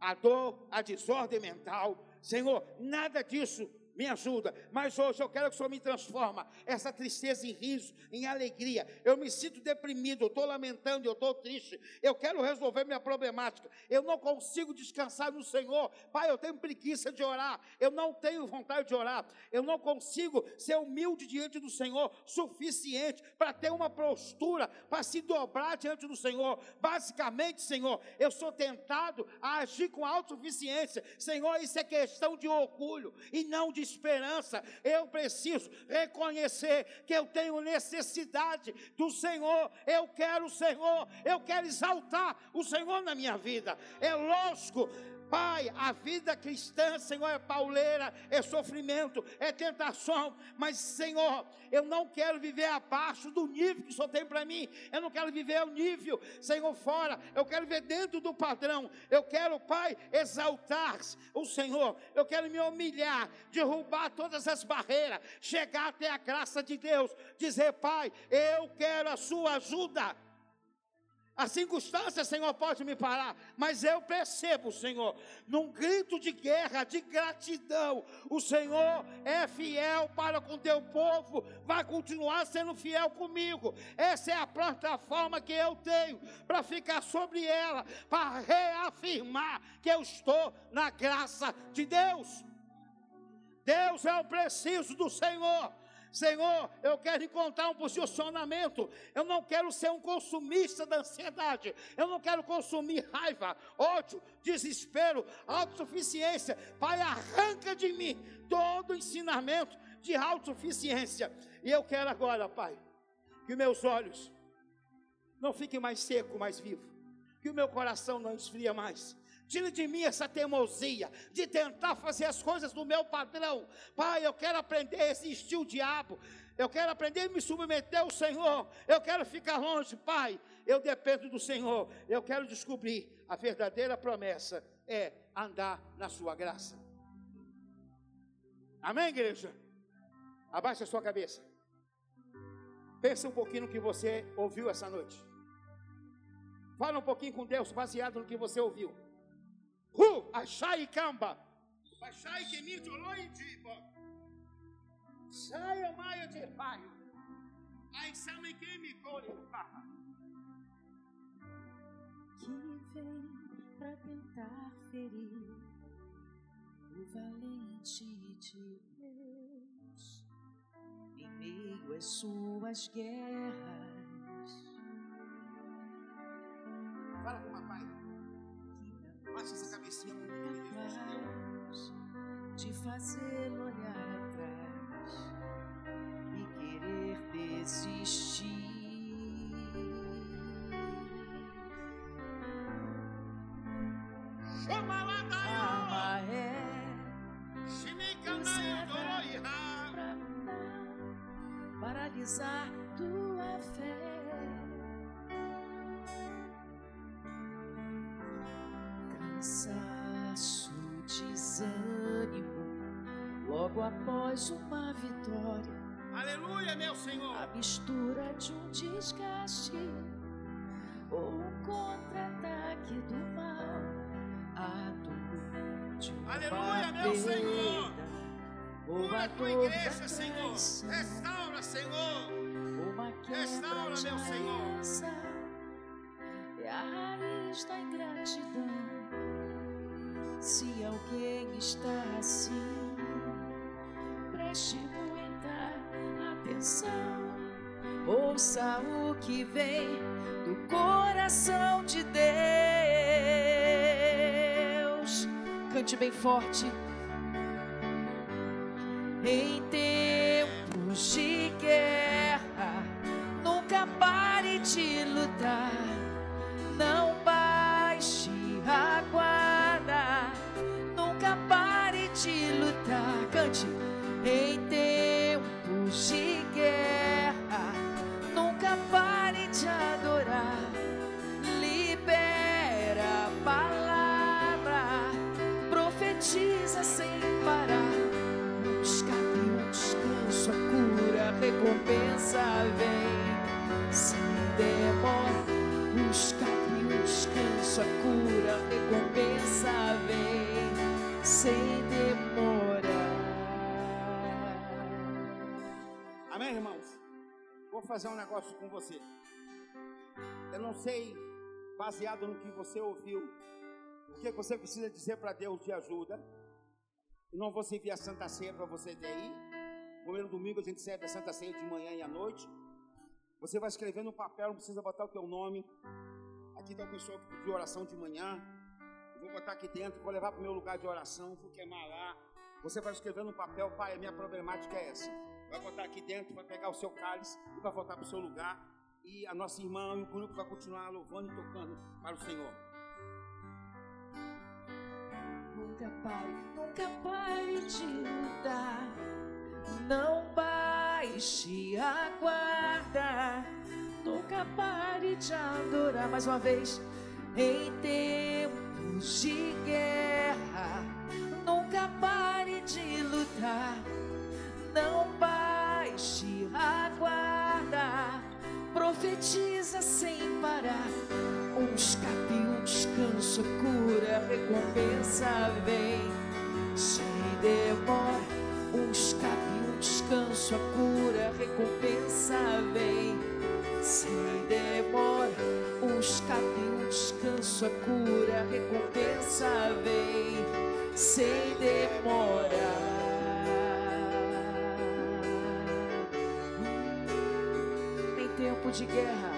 a dor, a desordem mental. Senhor, nada disso me ajuda. Mas hoje eu quero que o Senhor me transforma essa tristeza em riso, em alegria. Eu me sinto deprimido, eu estou lamentando, eu estou triste. Eu quero resolver minha problemática. Eu não consigo descansar no Senhor. Pai, eu tenho preguiça de orar. Eu não tenho vontade de orar. Eu não consigo ser humilde diante do Senhor suficiente para ter uma postura, para se dobrar diante do Senhor. Basicamente, Senhor, eu sou tentado a agir com autossuficiência. Senhor, isso é questão de orgulho e não de esperança, eu preciso reconhecer que eu tenho necessidade do Senhor. Eu quero o Senhor, eu quero exaltar o Senhor na minha vida. É lógico Pai, a vida cristã, Senhor, é pauleira, é sofrimento, é tentação, mas, Senhor, eu não quero viver abaixo do nível que o Senhor tem para mim, eu não quero viver o nível, Senhor, fora, eu quero viver dentro do padrão, eu quero, Pai, exaltar o Senhor, eu quero me humilhar, derrubar todas as barreiras, chegar até a graça de Deus, dizer, Pai, eu quero a Sua ajuda. A circunstância, Senhor, pode me parar, mas eu percebo, Senhor, num grito de guerra, de gratidão, o Senhor é fiel para com teu povo, vai continuar sendo fiel comigo. Essa é a plataforma que eu tenho para ficar sobre ela, para reafirmar que eu estou na graça de Deus. Deus é o preciso do Senhor. Senhor, eu quero encontrar um posicionamento. Eu não quero ser um consumista da ansiedade. Eu não quero consumir raiva, ódio, desespero, autossuficiência. Pai, arranca de mim todo ensinamento de autossuficiência. E eu quero agora, Pai, que meus olhos não fiquem mais seco, mais vivo. Que o meu coração não esfria mais Tire de mim essa teimosia de tentar fazer as coisas do meu padrão. Pai, eu quero aprender a resistir o diabo. Eu quero aprender a me submeter ao Senhor. Eu quero ficar longe, Pai. Eu dependo do Senhor. Eu quero descobrir a verdadeira promessa é andar na sua graça. Amém, igreja? Abaixe a sua cabeça. Pensa um pouquinho no que você ouviu essa noite. Fala um pouquinho com Deus baseado no que você ouviu. Hu, achai kamba. Achai que me doloi tipo. Sai o maio de pai. Ai, sabe que me colhe. Que vem para tentar ferir o valente de Deus em meio às suas guerras. Fala com o papai. Abaixa essa cabecinha no nome de Deus. de fazê-lo olhar atrás e querer desistir. Logo após uma vitória. Aleluia, meu Senhor. A mistura de um desgaste ou um contra-ataque do mal. A dor de uma Aleluia, meu Senhor. Cura a tua igreja, Senhor. Restaura, Senhor. uma Restaura, meu Senhor. É a raiz da ingratidão. Se alguém está assim, preste muita atenção. Ouça o que vem do coração de Deus. Cante bem forte. Em tempos de Vou fazer um negócio com você. Eu não sei, baseado no que você ouviu, o que você precisa dizer para Deus de ajuda. Eu não vou servir a Santa Ceia para você ter aí. Primeiro domingo a gente serve a Santa Ceia de manhã e à noite. Você vai escrever no papel, não precisa botar o teu nome. Aqui está o pessoal que pediu oração de manhã. Eu vou botar aqui dentro, vou levar para o meu lugar de oração, vou queimar lá. Você vai escrever no papel, pai, a minha problemática é essa. Vai botar aqui dentro, vai pegar o seu cálice e vai voltar para o seu lugar. E a nossa irmã e o grupo vai continuar louvando e tocando para o Senhor. Nunca pare, nunca pare de lutar. Não baixe a guarda. Nunca pare de adorar. Mais uma vez. Em tempos de guerra, nunca pare de lutar. Não Profetiza sem parar. Um escape, um descanso, cura, recompensa vem. Sem demora. Um escape, um descanso, a cura, recompensa vem. Sem demora. Um escape, um descanso, a cura, recompensa vem. Sem demora. Tempo de guerra.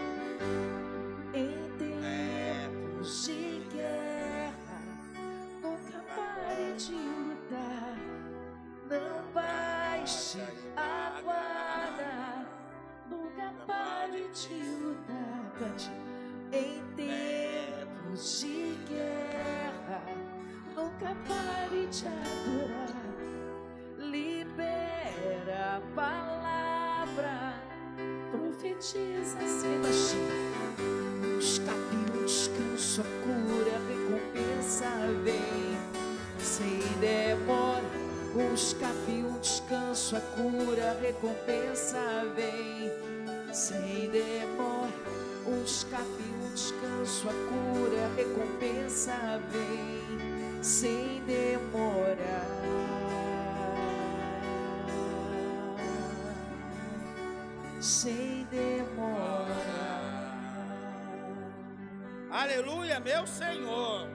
Aleluia, meu Senhor.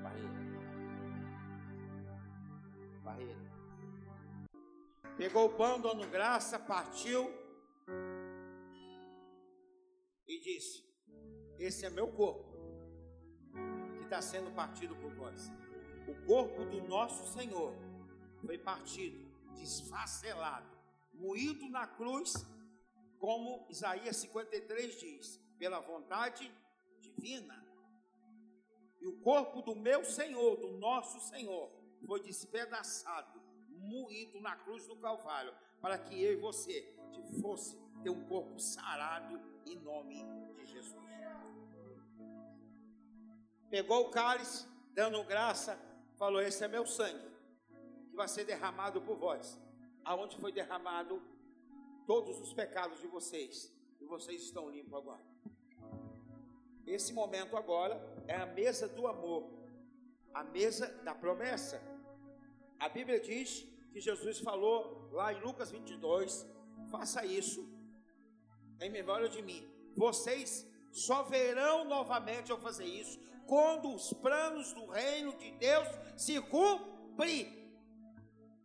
Barreira. Barreira. Pegou o pão, dando graça, partiu e disse: Esse é meu corpo, está sendo partido por vós. O corpo do nosso Senhor foi partido, desfacelado, moído na cruz, como Isaías 53 diz, pela vontade divina. E o corpo do meu Senhor, do nosso Senhor, foi despedaçado, moído na cruz do Calvário, para que eu e você fosse ter um corpo sarado em nome de Jesus. Pegou o cálice, dando graça, falou: Esse é meu sangue, que vai ser derramado por vós. Aonde foi derramado todos os pecados de vocês, e vocês estão limpos agora. Esse momento agora é a mesa do amor, a mesa da promessa. A Bíblia diz que Jesus falou lá em Lucas 22: faça isso em memória de mim. Vocês só verão novamente eu fazer isso quando os planos do reino de Deus se cumprir.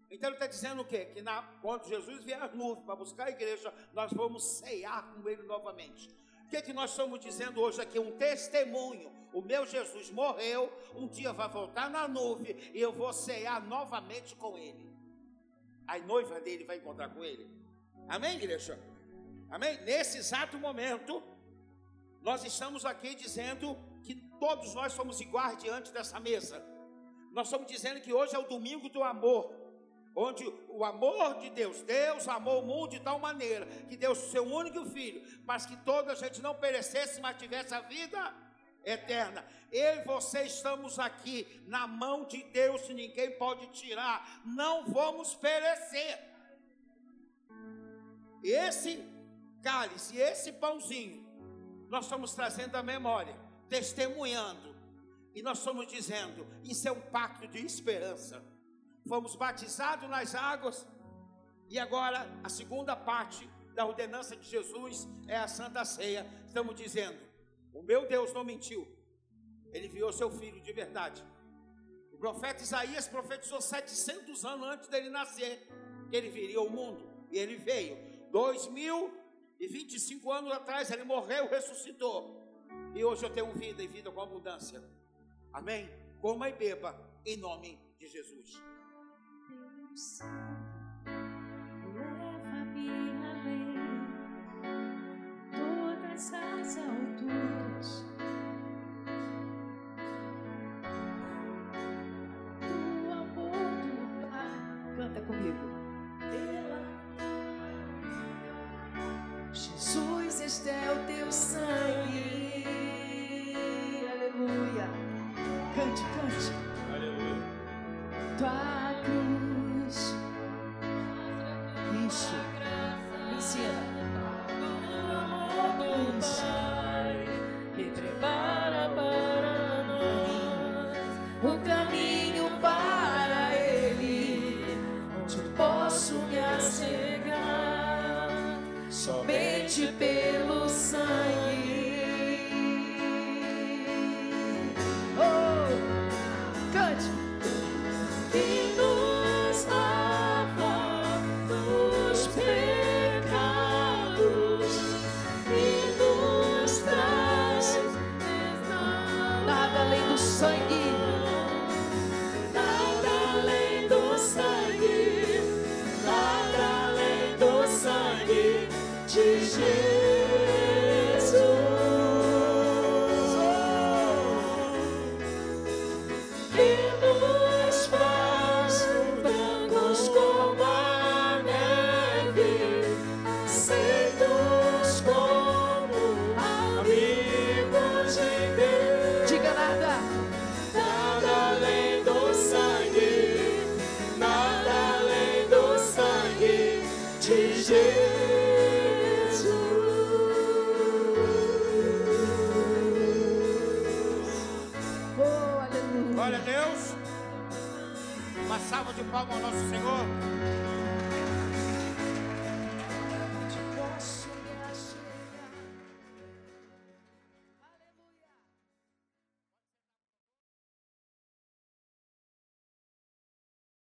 Então ele está dizendo o quê? Que na, quando Jesus vier à nuvem para buscar a igreja, nós vamos ceiar com ele novamente. O que, é que nós estamos dizendo hoje aqui? Um testemunho. O meu Jesus morreu, um dia vai voltar na nuvem e eu vou cear novamente com ele. A noiva dele vai encontrar com ele. Amém, igreja? Amém? Nesse exato momento, nós estamos aqui dizendo que todos nós somos iguais diante dessa mesa. Nós estamos dizendo que hoje é o domingo do amor onde o amor de Deus, Deus amou o mundo de tal maneira que deu o seu único filho, mas que toda a gente não perecesse, mas tivesse a vida eterna. Eu e você estamos aqui na mão de Deus, e ninguém pode tirar, não vamos perecer. Esse cálice, esse pãozinho, nós estamos trazendo a memória, testemunhando, e nós estamos dizendo: isso é um pacto de esperança fomos batizados nas águas, e agora a segunda parte da ordenança de Jesus é a Santa Ceia. Estamos dizendo: o meu Deus não mentiu, ele enviou seu filho de verdade. O profeta Isaías profetizou 700 anos antes dele nascer, que ele viria ao mundo, e ele veio. 2025 anos atrás, ele morreu, ressuscitou. E hoje eu tenho vida e vida com abundância. Amém? Coma e beba em nome de Jesus Cante, cante. Aleluia. Tua